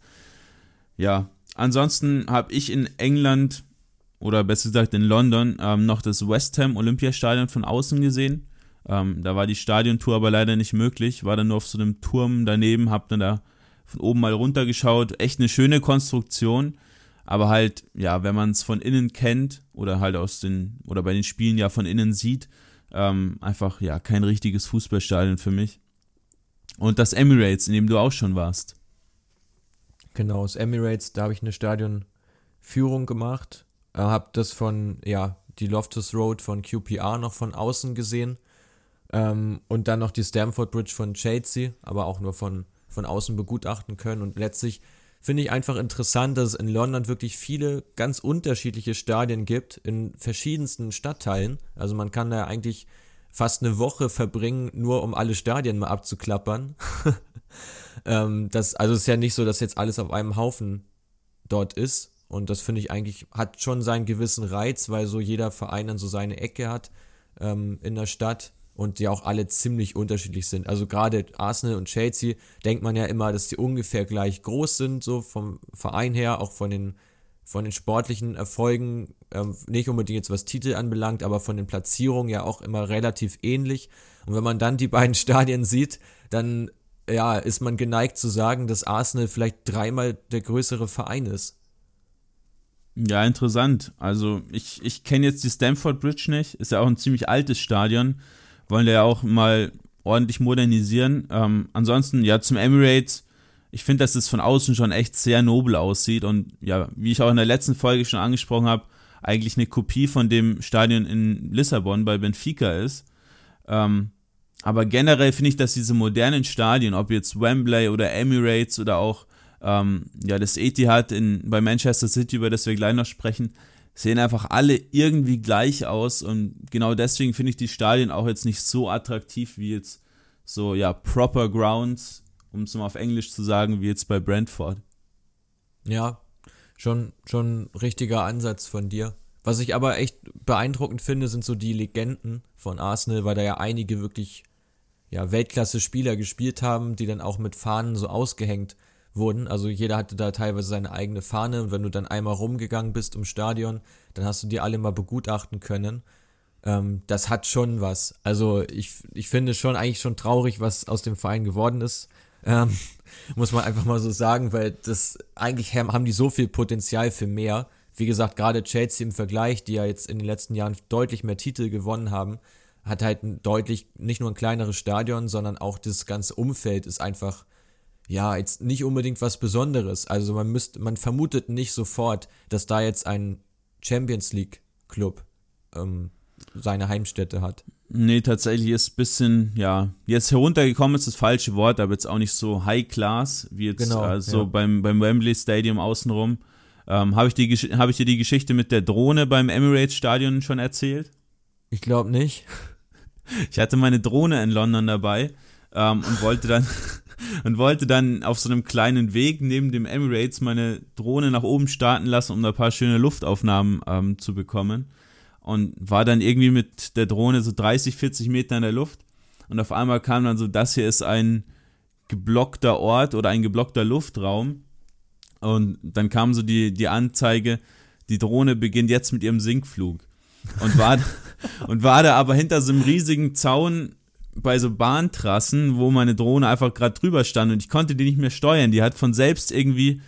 Ja, ansonsten habe ich in England oder besser gesagt in London ähm, noch das West Ham Olympiastadion von außen gesehen. Ähm, da war die Stadiontour aber leider nicht möglich, war dann nur auf so einem Turm daneben, hab dann da von oben mal runtergeschaut. Echt eine schöne Konstruktion, aber halt, ja, wenn man es von innen kennt oder halt aus den, oder bei den Spielen ja von innen sieht, ähm, einfach, ja, kein richtiges Fußballstadion für mich. Und das Emirates, in dem du auch schon warst. Genau, das Emirates, da habe ich eine Stadionführung gemacht. Äh, habe das von, ja, die Loftus Road von QPR noch von außen gesehen. Ähm, und dann noch die Stamford Bridge von Chelsea, aber auch nur von, von außen begutachten können. Und letztlich finde ich einfach interessant, dass es in London wirklich viele ganz unterschiedliche Stadien gibt in verschiedensten Stadtteilen. Also man kann da eigentlich fast eine Woche verbringen, nur um alle Stadien mal abzuklappern. ähm, das, also es ist ja nicht so, dass jetzt alles auf einem Haufen dort ist. Und das finde ich eigentlich, hat schon seinen gewissen Reiz, weil so jeder Verein dann so seine Ecke hat ähm, in der Stadt und die auch alle ziemlich unterschiedlich sind. Also gerade Arsenal und Chelsea denkt man ja immer, dass die ungefähr gleich groß sind, so vom Verein her, auch von den, von den sportlichen Erfolgen, ähm, nicht unbedingt jetzt was Titel anbelangt, aber von den Platzierungen ja auch immer relativ ähnlich. Und wenn man dann die beiden Stadien sieht, dann ja, ist man geneigt zu sagen, dass Arsenal vielleicht dreimal der größere Verein ist. Ja, interessant. Also ich, ich kenne jetzt die Stamford Bridge nicht, ist ja auch ein ziemlich altes Stadion wollen ja auch mal ordentlich modernisieren. Ähm, ansonsten, ja, zum Emirates, ich finde, dass es von außen schon echt sehr nobel aussieht und ja, wie ich auch in der letzten Folge schon angesprochen habe, eigentlich eine Kopie von dem Stadion in Lissabon bei Benfica ist. Ähm, aber generell finde ich, dass diese modernen Stadien, ob jetzt Wembley oder Emirates oder auch ähm, ja, das Etihad in, bei Manchester City, über das wir gleich noch sprechen, sehen einfach alle irgendwie gleich aus und genau deswegen finde ich die Stadien auch jetzt nicht so attraktiv wie jetzt so, ja, proper Grounds, um es mal auf Englisch zu sagen, wie jetzt bei Brentford. Ja, schon, schon richtiger Ansatz von dir. Was ich aber echt beeindruckend finde, sind so die Legenden von Arsenal, weil da ja einige wirklich ja, Weltklasse-Spieler gespielt haben, die dann auch mit Fahnen so ausgehängt wurden. Also jeder hatte da teilweise seine eigene Fahne und wenn du dann einmal rumgegangen bist im Stadion, dann hast du die alle mal begutachten können. ähm, das hat schon was. Also ich, ich finde schon eigentlich schon traurig, was aus dem Verein geworden ist. Ähm, muss man einfach mal so sagen, weil das eigentlich haben die so viel Potenzial für mehr. Wie gesagt, gerade Chelsea im Vergleich, die ja jetzt in den letzten Jahren deutlich mehr Titel gewonnen haben, hat halt ein deutlich, nicht nur ein kleineres Stadion, sondern auch das ganze Umfeld ist einfach, ja, jetzt nicht unbedingt was Besonderes. Also man müsste, man vermutet nicht sofort, dass da jetzt ein Champions League Club ähm, seine Heimstätte hat. Nee, tatsächlich ist ein bisschen, ja, jetzt heruntergekommen ist das falsche Wort, aber jetzt auch nicht so High Class wie jetzt genau, also ja. beim, beim Wembley Stadium außenrum. Ähm, Habe ich, hab ich dir die Geschichte mit der Drohne beim Emirates Stadion schon erzählt? Ich glaube nicht. Ich hatte meine Drohne in London dabei ähm, und wollte dann und wollte dann auf so einem kleinen Weg neben dem Emirates meine Drohne nach oben starten lassen, um da ein paar schöne Luftaufnahmen ähm, zu bekommen. Und war dann irgendwie mit der Drohne so 30, 40 Meter in der Luft. Und auf einmal kam dann so, das hier ist ein geblockter Ort oder ein geblockter Luftraum. Und dann kam so die, die Anzeige, die Drohne beginnt jetzt mit ihrem Sinkflug. Und war, und war da aber hinter so einem riesigen Zaun bei so Bahntrassen, wo meine Drohne einfach gerade drüber stand und ich konnte die nicht mehr steuern. Die hat von selbst irgendwie,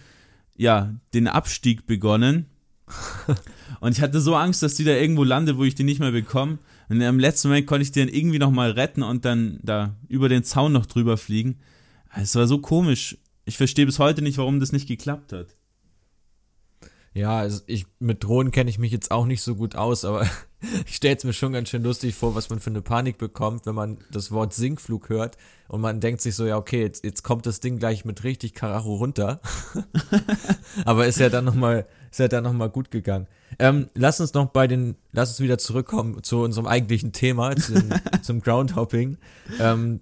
ja, den Abstieg begonnen. und ich hatte so Angst, dass die da irgendwo landet, wo ich die nicht mehr bekomme. Und im letzten Moment konnte ich die dann irgendwie nochmal retten und dann da über den Zaun noch drüber fliegen. Es war so komisch. Ich verstehe bis heute nicht, warum das nicht geklappt hat. Ja, also ich mit Drohnen kenne ich mich jetzt auch nicht so gut aus, aber ich stelle es mir schon ganz schön lustig vor, was man für eine Panik bekommt, wenn man das Wort Sinkflug hört und man denkt sich so, ja, okay, jetzt, jetzt kommt das Ding gleich mit richtig Karacho runter. aber ist ja dann nochmal, ist ja dann nochmal gut gegangen. Ähm, lass uns noch bei den, lass uns wieder zurückkommen zu unserem eigentlichen Thema, zum, zum Groundhopping. Ähm,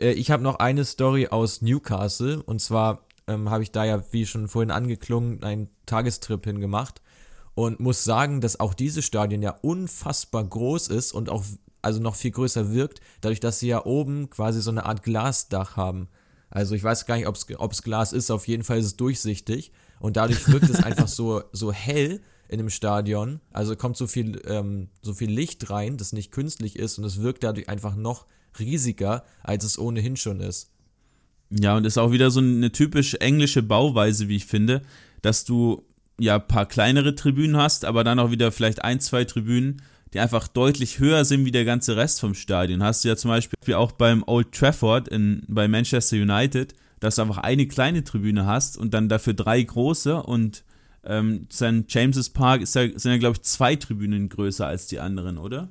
äh, ich habe noch eine Story aus Newcastle und zwar ähm, habe ich da ja, wie schon vorhin angeklungen, einen Tagestrip hingemacht und muss sagen, dass auch dieses Stadion ja unfassbar groß ist und auch also noch viel größer wirkt, dadurch, dass sie ja oben quasi so eine Art Glasdach haben. Also ich weiß gar nicht, ob es Glas ist, auf jeden Fall ist es durchsichtig und dadurch wirkt es einfach so, so hell in dem Stadion. Also kommt so viel, ähm, so viel Licht rein, das nicht künstlich ist und es wirkt dadurch einfach noch riesiger, als es ohnehin schon ist. Ja, und das ist auch wieder so eine typisch englische Bauweise, wie ich finde, dass du ja ein paar kleinere Tribünen hast, aber dann auch wieder vielleicht ein, zwei Tribünen, die einfach deutlich höher sind wie der ganze Rest vom Stadion. Hast du ja zum Beispiel auch beim Old Trafford in, bei Manchester United, dass du einfach eine kleine Tribüne hast und dann dafür drei große und ähm, St. James's Park ist ja, sind ja, glaube ich, zwei Tribünen größer als die anderen, oder?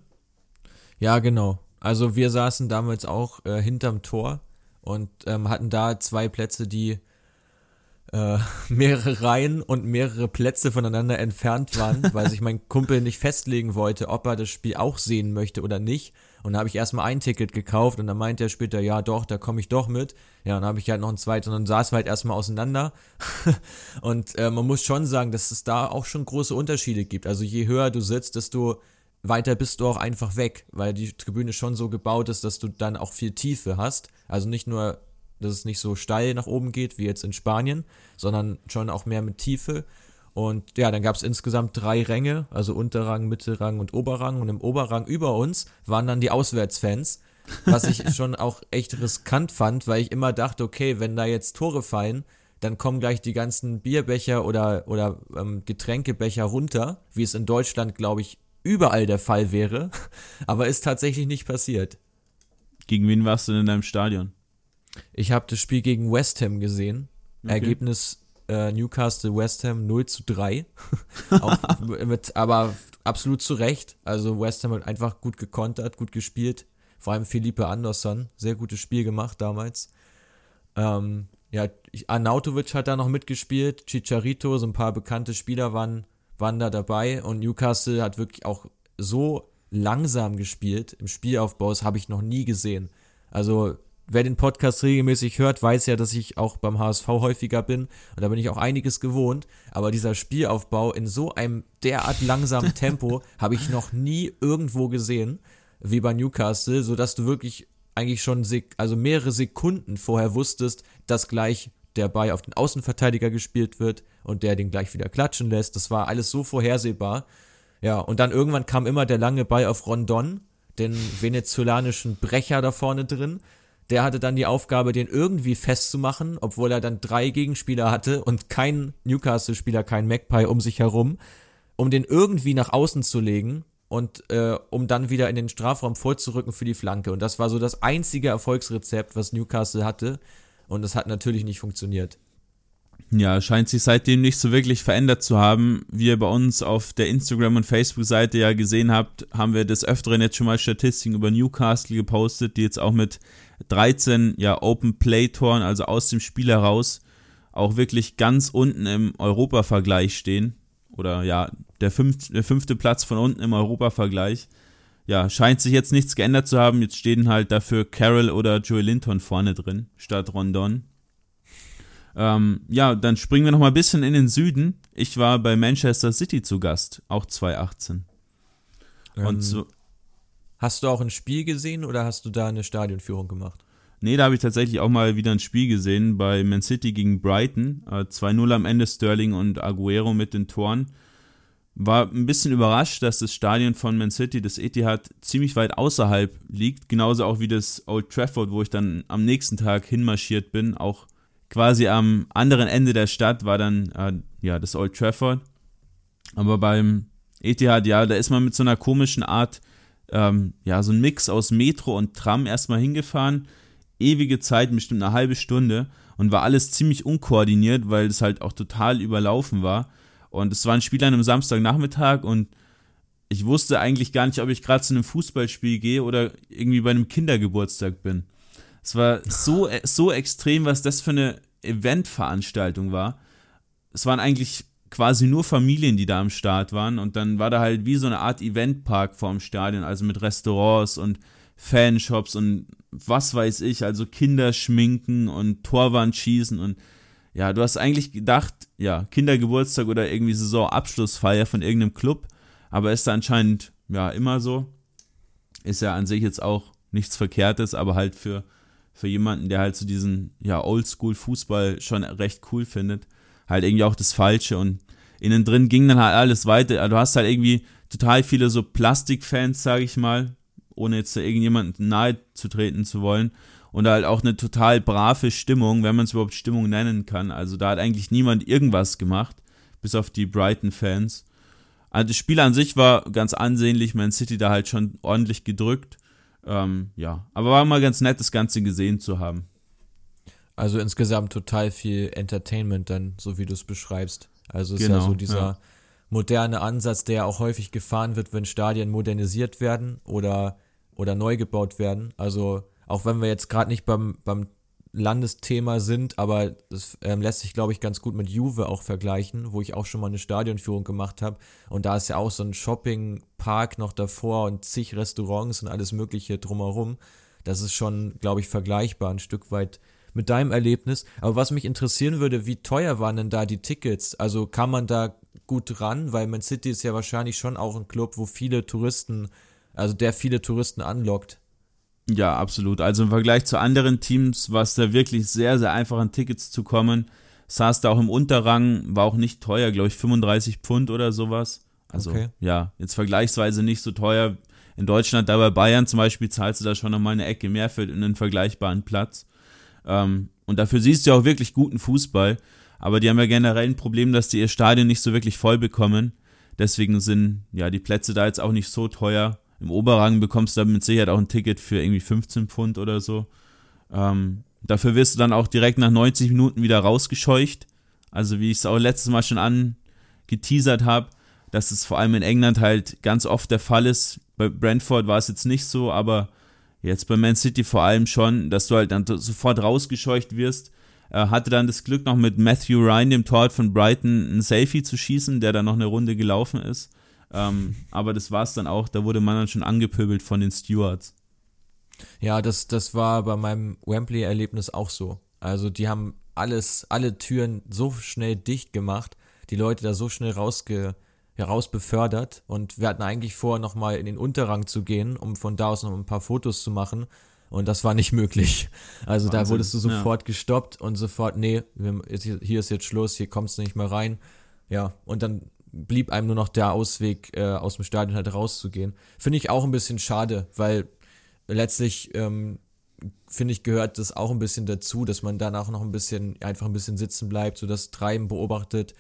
Ja, genau. Also wir saßen damals auch äh, hinterm Tor und ähm, hatten da zwei Plätze, die äh, mehrere Reihen und mehrere Plätze voneinander entfernt waren, weil sich mein Kumpel nicht festlegen wollte, ob er das Spiel auch sehen möchte oder nicht. Und da habe ich erstmal ein Ticket gekauft und dann meinte er später, ja doch, da komme ich doch mit. Ja, dann habe ich halt noch ein zweites und dann saßen wir halt erstmal auseinander. und äh, man muss schon sagen, dass es da auch schon große Unterschiede gibt. Also je höher du sitzt, desto weiter bist du auch einfach weg, weil die Tribüne schon so gebaut ist, dass du dann auch viel Tiefe hast. Also nicht nur, dass es nicht so steil nach oben geht wie jetzt in Spanien, sondern schon auch mehr mit Tiefe. Und ja, dann gab es insgesamt drei Ränge, also Unterrang, Mittelrang und Oberrang. Und im Oberrang über uns waren dann die Auswärtsfans, was ich schon auch echt riskant fand, weil ich immer dachte, okay, wenn da jetzt Tore fallen, dann kommen gleich die ganzen Bierbecher oder, oder ähm, Getränkebecher runter, wie es in Deutschland, glaube ich, überall der Fall wäre, aber ist tatsächlich nicht passiert. Gegen wen warst du denn in deinem Stadion? Ich habe das Spiel gegen West Ham gesehen. Okay. Ergebnis äh, Newcastle West Ham 0 zu 3. mit, aber absolut zu Recht. Also West Ham hat einfach gut gekontert, gut gespielt. Vor allem Felipe Anderson, sehr gutes Spiel gemacht damals. Ähm, ja, Arnautovic hat da noch mitgespielt, Chicharito, so ein paar bekannte Spieler waren waren da dabei und Newcastle hat wirklich auch so langsam gespielt im Spielaufbau, das habe ich noch nie gesehen. Also wer den Podcast regelmäßig hört, weiß ja, dass ich auch beim HSV häufiger bin und da bin ich auch einiges gewohnt, aber dieser Spielaufbau in so einem derart langsamen Tempo habe ich noch nie irgendwo gesehen, wie bei Newcastle, sodass du wirklich eigentlich schon also mehrere Sekunden vorher wusstest, dass gleich der Ball auf den Außenverteidiger gespielt wird und der den gleich wieder klatschen lässt. Das war alles so vorhersehbar. Ja, und dann irgendwann kam immer der lange Ball auf Rondon, den venezolanischen Brecher da vorne drin. Der hatte dann die Aufgabe, den irgendwie festzumachen, obwohl er dann drei Gegenspieler hatte und kein Newcastle-Spieler, kein Magpie um sich herum, um den irgendwie nach außen zu legen und äh, um dann wieder in den Strafraum vorzurücken für die Flanke. Und das war so das einzige Erfolgsrezept, was Newcastle hatte. Und das hat natürlich nicht funktioniert. Ja, scheint sich seitdem nicht so wirklich verändert zu haben. Wie ihr bei uns auf der Instagram- und Facebook-Seite ja gesehen habt, haben wir des Öfteren jetzt schon mal Statistiken über Newcastle gepostet, die jetzt auch mit 13 ja, Open Play-Toren, also aus dem Spiel heraus, auch wirklich ganz unten im Europa-Vergleich stehen. Oder ja, der, fünf, der fünfte Platz von unten im Europa-Vergleich. Ja, scheint sich jetzt nichts geändert zu haben. Jetzt stehen halt dafür Carroll oder Joey Linton vorne drin, statt Rondon. Ähm, ja, dann springen wir noch mal ein bisschen in den Süden. Ich war bei Manchester City zu Gast, auch 2018. Ähm, Und so, hast du auch ein Spiel gesehen oder hast du da eine Stadionführung gemacht? Nee, da habe ich tatsächlich auch mal wieder ein Spiel gesehen bei Man City gegen Brighton. Äh, 2-0 am Ende Sterling und Aguero mit den Toren. War ein bisschen überrascht, dass das Stadion von Man City, das Etihad, ziemlich weit außerhalb liegt. Genauso auch wie das Old Trafford, wo ich dann am nächsten Tag hinmarschiert bin. Auch quasi am anderen Ende der Stadt war dann äh, ja das Old Trafford. Aber beim Etihad, ja, da ist man mit so einer komischen Art, ähm, ja, so ein Mix aus Metro und Tram erstmal hingefahren. Ewige Zeit, bestimmt eine halbe Stunde. Und war alles ziemlich unkoordiniert, weil es halt auch total überlaufen war. Und es war ein Spiel an einem Samstagnachmittag und ich wusste eigentlich gar nicht, ob ich gerade zu einem Fußballspiel gehe oder irgendwie bei einem Kindergeburtstag bin. Es war so, so extrem, was das für eine Eventveranstaltung war. Es waren eigentlich quasi nur Familien, die da am Start waren. Und dann war da halt wie so eine Art Eventpark vorm Stadion, also mit Restaurants und Fanshops und was weiß ich, also Kinderschminken und Torwandschießen und ja, du hast eigentlich gedacht, ja, Kindergeburtstag oder irgendwie Saisonabschlussfeier von irgendeinem Club, aber ist da anscheinend ja immer so. Ist ja an sich jetzt auch nichts Verkehrtes, aber halt für für jemanden, der halt so diesen, ja, Oldschool-Fußball schon recht cool findet, halt irgendwie auch das Falsche und innen drin ging dann halt alles weiter. Also du hast halt irgendwie total viele so Plastikfans, sage ich mal, ohne jetzt irgendjemanden nahe zu treten zu wollen. Und halt auch eine total brave Stimmung, wenn man es überhaupt Stimmung nennen kann. Also da hat eigentlich niemand irgendwas gemacht, bis auf die Brighton-Fans. Also das Spiel an sich war ganz ansehnlich, Man City da halt schon ordentlich gedrückt. Ähm, ja, aber war mal ganz nett, das Ganze gesehen zu haben. Also insgesamt total viel Entertainment dann, so wie du es beschreibst. Also es genau, ist ja genau, so dieser ja. moderne Ansatz, der auch häufig gefahren wird, wenn Stadien modernisiert werden oder, oder neu gebaut werden. Also auch wenn wir jetzt gerade nicht beim, beim Landesthema sind, aber das ähm, lässt sich, glaube ich, ganz gut mit Juve auch vergleichen, wo ich auch schon mal eine Stadionführung gemacht habe. Und da ist ja auch so ein Shoppingpark noch davor und zig Restaurants und alles Mögliche drumherum. Das ist schon, glaube ich, vergleichbar ein Stück weit mit deinem Erlebnis. Aber was mich interessieren würde, wie teuer waren denn da die Tickets? Also kann man da gut ran? Weil Man City ist ja wahrscheinlich schon auch ein Club, wo viele Touristen, also der viele Touristen anlockt. Ja, absolut. Also im Vergleich zu anderen Teams war es da wirklich sehr, sehr einfach an Tickets zu kommen. Saß da auch im Unterrang, war auch nicht teuer, glaube ich, 35 Pfund oder sowas. Also okay. ja, jetzt vergleichsweise nicht so teuer. In Deutschland, da bei Bayern zum Beispiel, zahlst du da schon nochmal eine Ecke mehr für einen vergleichbaren Platz. Ähm, und dafür siehst du ja auch wirklich guten Fußball. Aber die haben ja generell ein Problem, dass die ihr Stadion nicht so wirklich voll bekommen. Deswegen sind ja die Plätze da jetzt auch nicht so teuer. Im Oberrang bekommst du dann mit Sicherheit auch ein Ticket für irgendwie 15 Pfund oder so. Ähm, dafür wirst du dann auch direkt nach 90 Minuten wieder rausgescheucht. Also wie ich es auch letztes Mal schon angeteasert habe, dass es vor allem in England halt ganz oft der Fall ist. Bei Brentford war es jetzt nicht so, aber jetzt bei Man City vor allem schon, dass du halt dann sofort rausgescheucht wirst. Er hatte dann das Glück noch mit Matthew Ryan, dem Torwart von Brighton, ein Selfie zu schießen, der dann noch eine Runde gelaufen ist. Ähm, aber das war es dann auch, da wurde man dann schon angepöbelt von den Stewards. Ja, das, das war bei meinem Wembley-Erlebnis auch so. Also die haben alles, alle Türen so schnell dicht gemacht, die Leute da so schnell rausge, heraus befördert und wir hatten eigentlich vor, nochmal in den Unterrang zu gehen, um von da aus noch ein paar Fotos zu machen. Und das war nicht möglich. Also Wahnsinn. da wurdest du sofort ja. gestoppt und sofort, nee, hier ist jetzt Schluss, hier kommst du nicht mehr rein. Ja, und dann blieb einem nur noch der Ausweg, äh, aus dem Stadion halt rauszugehen. Finde ich auch ein bisschen schade, weil letztlich ähm, finde ich, gehört das auch ein bisschen dazu, dass man danach noch ein bisschen, einfach ein bisschen sitzen bleibt, so das Treiben beobachtet.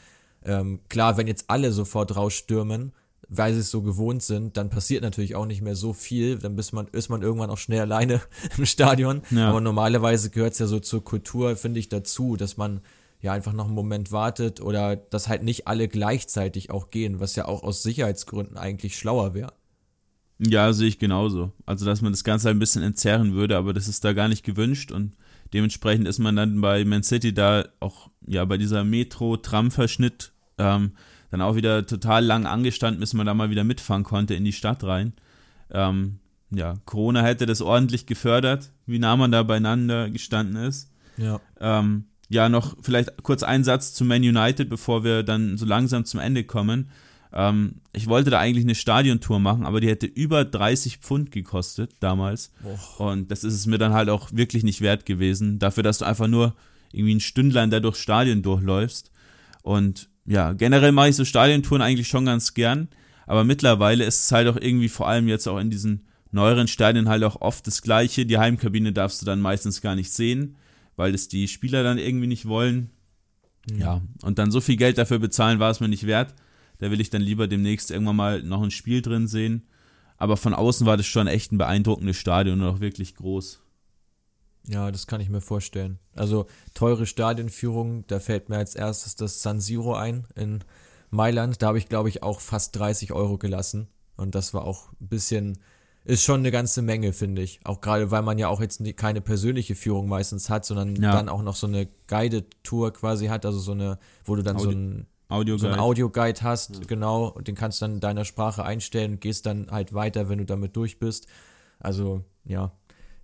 Ähm, klar, wenn jetzt alle sofort rausstürmen, weil sie es so gewohnt sind, dann passiert natürlich auch nicht mehr so viel. Dann bist man, ist man irgendwann auch schnell alleine im Stadion. Ja. Aber normalerweise gehört es ja so zur Kultur, finde ich, dazu, dass man ja einfach noch einen Moment wartet oder dass halt nicht alle gleichzeitig auch gehen, was ja auch aus Sicherheitsgründen eigentlich schlauer wäre. Ja, sehe ich genauso. Also, dass man das Ganze ein bisschen entzerren würde, aber das ist da gar nicht gewünscht und dementsprechend ist man dann bei Man City da auch, ja, bei dieser Metro-Tram-Verschnitt ähm, dann auch wieder total lang angestanden, bis man da mal wieder mitfahren konnte in die Stadt rein. Ähm, ja, Corona hätte das ordentlich gefördert, wie nah man da beieinander gestanden ist. Ja. Ähm, ja, noch vielleicht kurz ein Satz zu Man United, bevor wir dann so langsam zum Ende kommen. Ähm, ich wollte da eigentlich eine Stadiontour machen, aber die hätte über 30 Pfund gekostet damals. Oh. Und das ist es mir dann halt auch wirklich nicht wert gewesen. Dafür, dass du einfach nur irgendwie ein Stündlein da durchs Stadion durchläufst. Und ja, generell mache ich so Stadiontouren eigentlich schon ganz gern. Aber mittlerweile ist es halt auch irgendwie vor allem jetzt auch in diesen neueren Stadien halt auch oft das Gleiche. Die Heimkabine darfst du dann meistens gar nicht sehen, weil es die Spieler dann irgendwie nicht wollen. Mhm. Ja, und dann so viel Geld dafür bezahlen war es mir nicht wert. Da will ich dann lieber demnächst irgendwann mal noch ein Spiel drin sehen. Aber von außen war das schon echt ein beeindruckendes Stadion und auch wirklich groß. Ja, das kann ich mir vorstellen. Also teure Stadionführung, da fällt mir als erstes das San Siro ein in Mailand. Da habe ich, glaube ich, auch fast 30 Euro gelassen. Und das war auch ein bisschen, ist schon eine ganze Menge, finde ich. Auch gerade, weil man ja auch jetzt keine persönliche Führung meistens hat, sondern ja. dann auch noch so eine Guided-Tour quasi hat, also so eine, wo du dann Audio. so ein Audio so einen Audioguide hast, ja. genau, und den kannst du dann in deiner Sprache einstellen und gehst dann halt weiter, wenn du damit durch bist. Also, ja,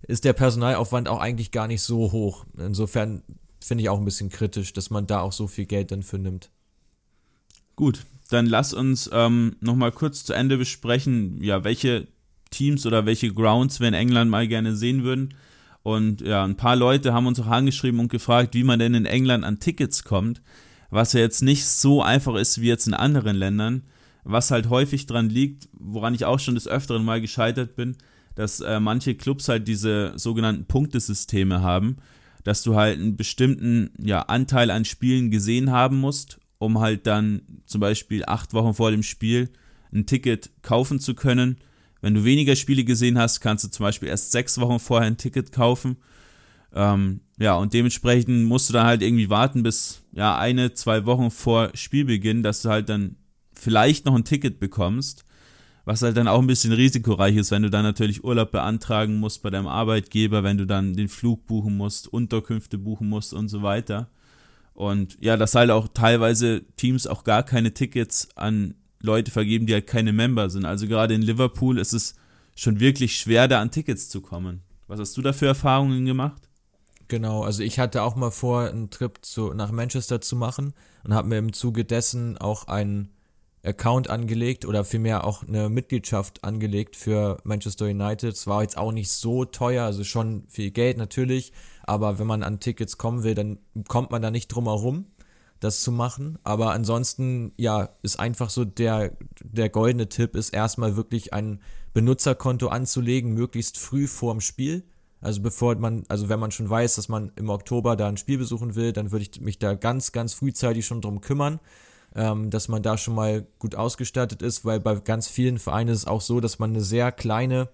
ist der Personalaufwand auch eigentlich gar nicht so hoch. Insofern finde ich auch ein bisschen kritisch, dass man da auch so viel Geld dann für nimmt. Gut, dann lass uns ähm, nochmal kurz zu Ende besprechen, ja, welche Teams oder welche Grounds wir in England mal gerne sehen würden. Und ja, ein paar Leute haben uns auch angeschrieben und gefragt, wie man denn in England an Tickets kommt was ja jetzt nicht so einfach ist wie jetzt in anderen Ländern, was halt häufig dran liegt, woran ich auch schon des Öfteren mal gescheitert bin, dass äh, manche Clubs halt diese sogenannten Punktesysteme haben, dass du halt einen bestimmten ja, Anteil an Spielen gesehen haben musst, um halt dann zum Beispiel acht Wochen vor dem Spiel ein Ticket kaufen zu können. Wenn du weniger Spiele gesehen hast, kannst du zum Beispiel erst sechs Wochen vorher ein Ticket kaufen. Ähm, ja, und dementsprechend musst du dann halt irgendwie warten bis ja eine, zwei Wochen vor Spielbeginn, dass du halt dann vielleicht noch ein Ticket bekommst, was halt dann auch ein bisschen risikoreich ist, wenn du dann natürlich Urlaub beantragen musst bei deinem Arbeitgeber, wenn du dann den Flug buchen musst, Unterkünfte buchen musst und so weiter. Und ja, dass halt auch teilweise Teams auch gar keine Tickets an Leute vergeben, die halt keine Member sind. Also gerade in Liverpool ist es schon wirklich schwer, da an Tickets zu kommen. Was hast du da für Erfahrungen gemacht? Genau, also ich hatte auch mal vor, einen Trip zu, nach Manchester zu machen und habe mir im Zuge dessen auch einen Account angelegt oder vielmehr auch eine Mitgliedschaft angelegt für Manchester United. Es war jetzt auch nicht so teuer, also schon viel Geld natürlich, aber wenn man an Tickets kommen will, dann kommt man da nicht drum herum, das zu machen. Aber ansonsten, ja, ist einfach so der, der goldene Tipp, ist erstmal wirklich ein Benutzerkonto anzulegen, möglichst früh vorm Spiel also bevor man, also wenn man schon weiß, dass man im Oktober da ein Spiel besuchen will, dann würde ich mich da ganz, ganz frühzeitig schon drum kümmern, ähm, dass man da schon mal gut ausgestattet ist, weil bei ganz vielen Vereinen ist es auch so, dass man eine sehr kleine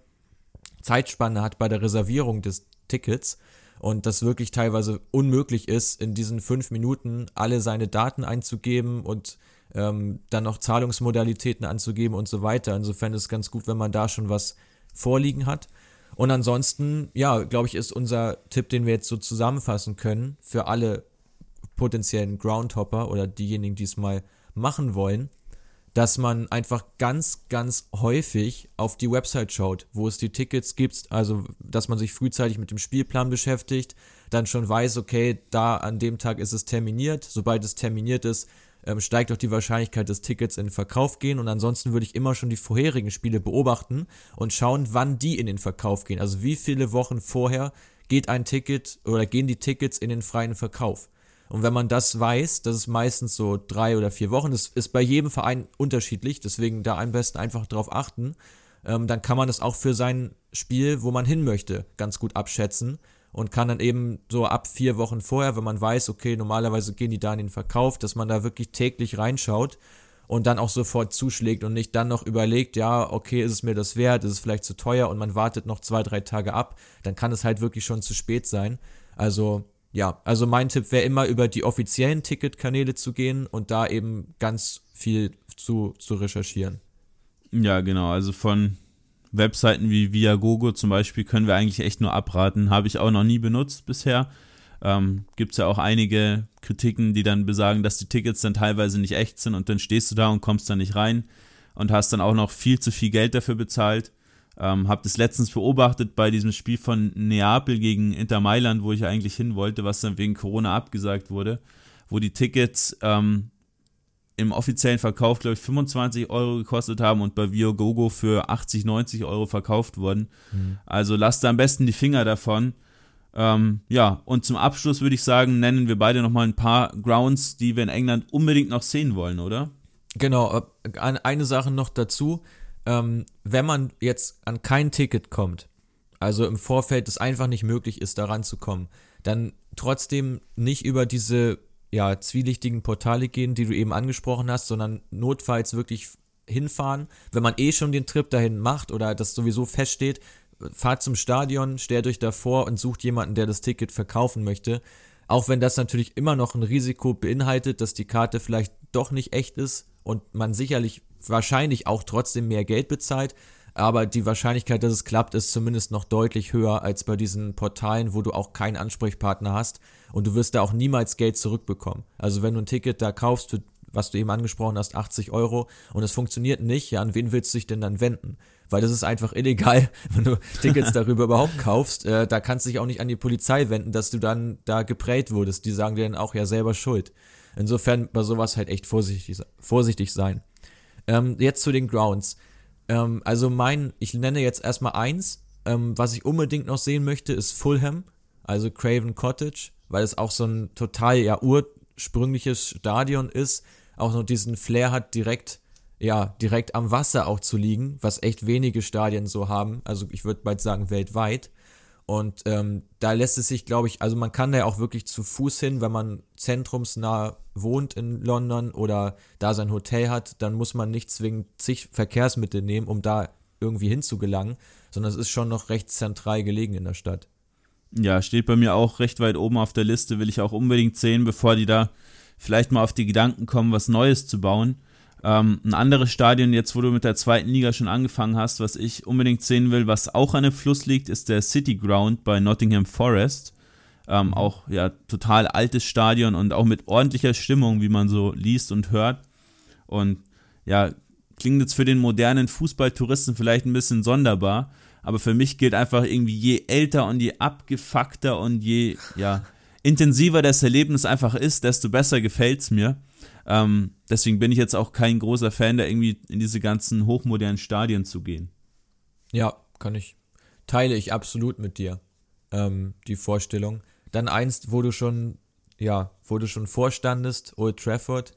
Zeitspanne hat bei der Reservierung des Tickets und das wirklich teilweise unmöglich ist, in diesen fünf Minuten alle seine Daten einzugeben und ähm, dann noch Zahlungsmodalitäten anzugeben und so weiter. Insofern ist es ganz gut, wenn man da schon was vorliegen hat. Und ansonsten, ja, glaube ich, ist unser Tipp, den wir jetzt so zusammenfassen können, für alle potenziellen Groundhopper oder diejenigen, die es mal machen wollen, dass man einfach ganz, ganz häufig auf die Website schaut, wo es die Tickets gibt. Also, dass man sich frühzeitig mit dem Spielplan beschäftigt, dann schon weiß, okay, da an dem Tag ist es terminiert. Sobald es terminiert ist, ähm, steigt auch die Wahrscheinlichkeit, dass Tickets in den Verkauf gehen. Und ansonsten würde ich immer schon die vorherigen Spiele beobachten und schauen, wann die in den Verkauf gehen. Also wie viele Wochen vorher geht ein Ticket oder gehen die Tickets in den freien Verkauf. Und wenn man das weiß, das ist meistens so drei oder vier Wochen, das ist bei jedem Verein unterschiedlich, deswegen da am besten einfach drauf achten, ähm, dann kann man das auch für sein Spiel, wo man hin möchte, ganz gut abschätzen und kann dann eben so ab vier Wochen vorher, wenn man weiß, okay, normalerweise gehen die da in den Verkauf, dass man da wirklich täglich reinschaut und dann auch sofort zuschlägt und nicht dann noch überlegt, ja, okay, ist es mir das wert, ist es vielleicht zu teuer und man wartet noch zwei, drei Tage ab, dann kann es halt wirklich schon zu spät sein. Also ja, also mein Tipp wäre immer über die offiziellen Ticketkanäle zu gehen und da eben ganz viel zu, zu recherchieren. Ja, genau, also von Webseiten wie Viagogo zum Beispiel können wir eigentlich echt nur abraten. Habe ich auch noch nie benutzt bisher. Ähm, Gibt es ja auch einige Kritiken, die dann besagen, dass die Tickets dann teilweise nicht echt sind und dann stehst du da und kommst da nicht rein und hast dann auch noch viel zu viel Geld dafür bezahlt. Ähm, hab das letztens beobachtet bei diesem Spiel von Neapel gegen Inter Mailand, wo ich eigentlich hin wollte, was dann wegen Corona abgesagt wurde, wo die Tickets ähm, im offiziellen Verkauf, glaube ich, 25 Euro gekostet haben und bei Viagogo für 80, 90 Euro verkauft wurden. Mhm. Also lasst da am besten die Finger davon. Ähm, ja, und zum Abschluss würde ich sagen, nennen wir beide nochmal ein paar Grounds, die wir in England unbedingt noch sehen wollen, oder? Genau, äh, eine Sache noch dazu. Ähm, wenn man jetzt an kein Ticket kommt, also im Vorfeld es einfach nicht möglich ist, daran zu kommen, dann trotzdem nicht über diese ja, zwielichtigen Portale gehen, die du eben angesprochen hast, sondern notfalls wirklich hinfahren. Wenn man eh schon den Trip dahin macht oder das sowieso feststeht, fahrt zum Stadion, stellt euch davor und sucht jemanden, der das Ticket verkaufen möchte. Auch wenn das natürlich immer noch ein Risiko beinhaltet, dass die Karte vielleicht doch nicht echt ist und man sicherlich wahrscheinlich auch trotzdem mehr Geld bezahlt, aber die Wahrscheinlichkeit, dass es klappt, ist zumindest noch deutlich höher als bei diesen Portalen, wo du auch keinen Ansprechpartner hast und du wirst da auch niemals Geld zurückbekommen. Also wenn du ein Ticket da kaufst für was du eben angesprochen hast, 80 Euro und es funktioniert nicht, ja, an wen willst du dich denn dann wenden? Weil das ist einfach illegal, wenn du Tickets darüber überhaupt kaufst. Äh, da kannst du dich auch nicht an die Polizei wenden, dass du dann da geprellt wurdest. Die sagen dir dann auch ja selber schuld. Insofern bei sowas halt echt vorsichtig, vorsichtig sein. Ähm, jetzt zu den Grounds. Ähm, also mein, ich nenne jetzt erstmal eins, ähm, was ich unbedingt noch sehen möchte, ist Fulham, also Craven Cottage, weil es auch so ein total ja ursprüngliches Stadion ist, auch noch diesen Flair hat, direkt, ja, direkt am Wasser auch zu liegen, was echt wenige Stadien so haben. Also ich würde bald sagen weltweit. Und ähm, da lässt es sich, glaube ich, also man kann da ja auch wirklich zu Fuß hin, wenn man zentrumsnah wohnt in London oder da sein Hotel hat, dann muss man nicht zwingend zig Verkehrsmittel nehmen, um da irgendwie hinzugelangen, sondern es ist schon noch recht zentral gelegen in der Stadt. Ja, steht bei mir auch recht weit oben auf der Liste, will ich auch unbedingt sehen, bevor die da vielleicht mal auf die Gedanken kommen, was Neues zu bauen. Ähm, ein anderes Stadion, jetzt wo du mit der zweiten Liga schon angefangen hast, was ich unbedingt sehen will, was auch an dem Fluss liegt, ist der City Ground bei Nottingham Forest. Ähm, mhm. auch ja total altes Stadion und auch mit ordentlicher Stimmung, wie man so liest und hört. Und ja, klingt jetzt für den modernen Fußballtouristen vielleicht ein bisschen sonderbar, aber für mich gilt einfach irgendwie, je älter und je abgefuckter und je, ja, intensiver das Erlebnis einfach ist, desto besser gefällt es mir. Ähm, deswegen bin ich jetzt auch kein großer Fan, da irgendwie in diese ganzen hochmodernen Stadien zu gehen. Ja, kann ich. Teile ich absolut mit dir. Ähm, die Vorstellung. Dann einst, wo du schon, ja, wo du schon vorstandest, Old Trafford.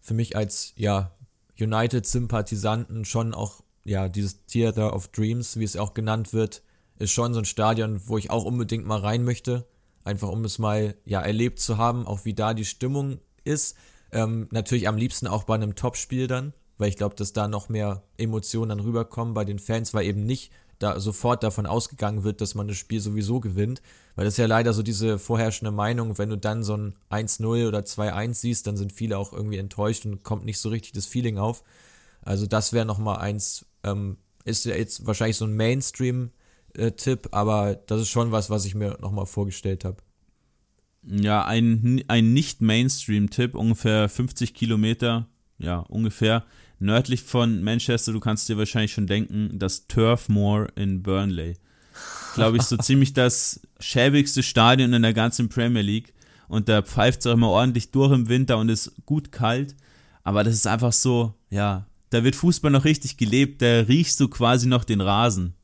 Für mich als, ja, United-Sympathisanten schon auch, ja, dieses Theater of Dreams, wie es auch genannt wird, ist schon so ein Stadion, wo ich auch unbedingt mal rein möchte einfach um es mal ja erlebt zu haben, auch wie da die Stimmung ist. Ähm, natürlich am liebsten auch bei einem Topspiel dann, weil ich glaube, dass da noch mehr Emotionen dann rüberkommen bei den Fans, weil eben nicht da sofort davon ausgegangen wird, dass man das Spiel sowieso gewinnt, weil das ist ja leider so diese vorherrschende Meinung, wenn du dann so ein 1-0 oder 2-1 siehst, dann sind viele auch irgendwie enttäuscht und kommt nicht so richtig das Feeling auf. Also das wäre nochmal eins, ähm, ist ja jetzt wahrscheinlich so ein Mainstream äh, aber das ist schon was, was ich mir nochmal vorgestellt habe. Ja, ein, ein Nicht-Mainstream-Tipp, ungefähr 50 Kilometer, ja, ungefähr nördlich von Manchester, du kannst dir wahrscheinlich schon denken, das Turf Moor in Burnley. Glaube ich, so ziemlich das schäbigste Stadion in der ganzen Premier League. Und da pfeift es auch immer ordentlich durch im Winter und ist gut kalt. Aber das ist einfach so, ja, da wird Fußball noch richtig gelebt, da riechst du quasi noch den Rasen.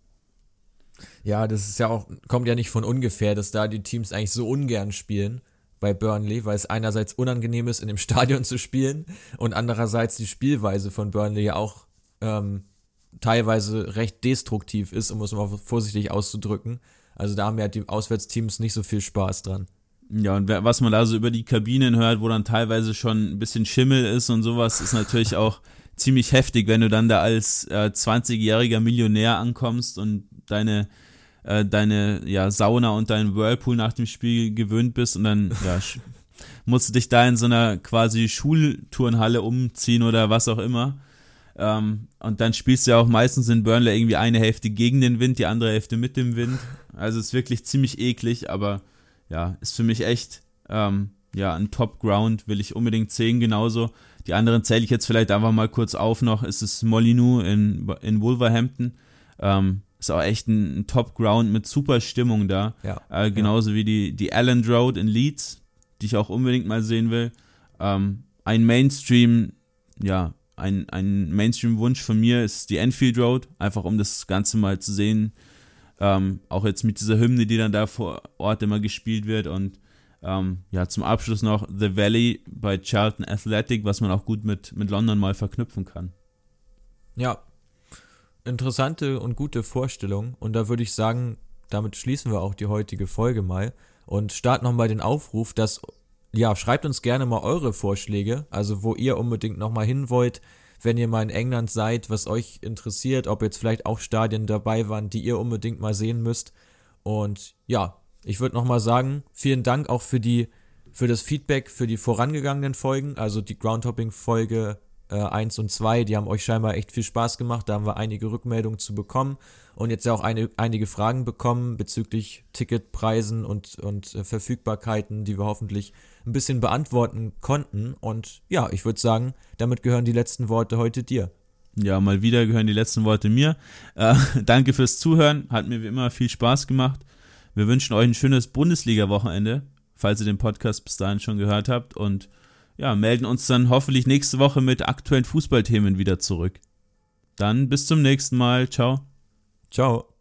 Ja, das ist ja auch, kommt ja nicht von ungefähr, dass da die Teams eigentlich so ungern spielen, bei Burnley, weil es einerseits unangenehm ist, in dem Stadion zu spielen und andererseits die Spielweise von Burnley ja auch ähm, teilweise recht destruktiv ist, um es mal vorsichtig auszudrücken. Also da haben ja die Auswärtsteams nicht so viel Spaß dran. Ja, und was man da so über die Kabinen hört, wo dann teilweise schon ein bisschen Schimmel ist und sowas, ist natürlich auch ziemlich heftig, wenn du dann da als äh, 20-jähriger Millionär ankommst und deine, äh, deine ja, Sauna und dein Whirlpool nach dem Spiel gewöhnt bist und dann ja, musst du dich da in so einer quasi Schulturnhalle umziehen oder was auch immer. Ähm, und dann spielst du ja auch meistens in Burnley irgendwie eine Hälfte gegen den Wind, die andere Hälfte mit dem Wind. Also ist wirklich ziemlich eklig, aber ja, ist für mich echt ähm, ja, ein Top-Ground, will ich unbedingt sehen, genauso. Die anderen zähle ich jetzt vielleicht einfach mal kurz auf noch. Ist es Molyneux in, in Wolverhampton. Ähm, ist auch echt ein, ein Top-Ground mit super Stimmung da. Ja, äh, genauso ja. wie die, die Allen Road in Leeds, die ich auch unbedingt mal sehen will. Ähm, ein Mainstream, ja, ein, ein Mainstream-Wunsch von mir ist die Enfield Road, einfach um das Ganze mal zu sehen. Ähm, auch jetzt mit dieser Hymne, die dann da vor Ort immer gespielt wird. Und ähm, ja, zum Abschluss noch The Valley bei Charlton Athletic, was man auch gut mit, mit London mal verknüpfen kann. Ja, interessante und gute Vorstellung. Und da würde ich sagen, damit schließen wir auch die heutige Folge mal und starten nochmal den Aufruf, dass ja, schreibt uns gerne mal eure Vorschläge, also wo ihr unbedingt nochmal hin wollt, wenn ihr mal in England seid, was euch interessiert, ob jetzt vielleicht auch Stadien dabei waren, die ihr unbedingt mal sehen müsst. Und ja, ich würde nochmal sagen, vielen Dank auch für die, für das Feedback für die vorangegangenen Folgen, also die Groundhopping-Folge äh, 1 und 2, die haben euch scheinbar echt viel Spaß gemacht. Da haben wir einige Rückmeldungen zu bekommen und jetzt ja auch eine, einige Fragen bekommen bezüglich Ticketpreisen und, und äh, Verfügbarkeiten, die wir hoffentlich ein bisschen beantworten konnten. Und ja, ich würde sagen, damit gehören die letzten Worte heute dir. Ja, mal wieder gehören die letzten Worte mir. Äh, danke fürs Zuhören, hat mir wie immer viel Spaß gemacht. Wir wünschen euch ein schönes Bundesliga-Wochenende, falls ihr den Podcast bis dahin schon gehört habt. Und ja, melden uns dann hoffentlich nächste Woche mit aktuellen Fußballthemen wieder zurück. Dann bis zum nächsten Mal. Ciao. Ciao.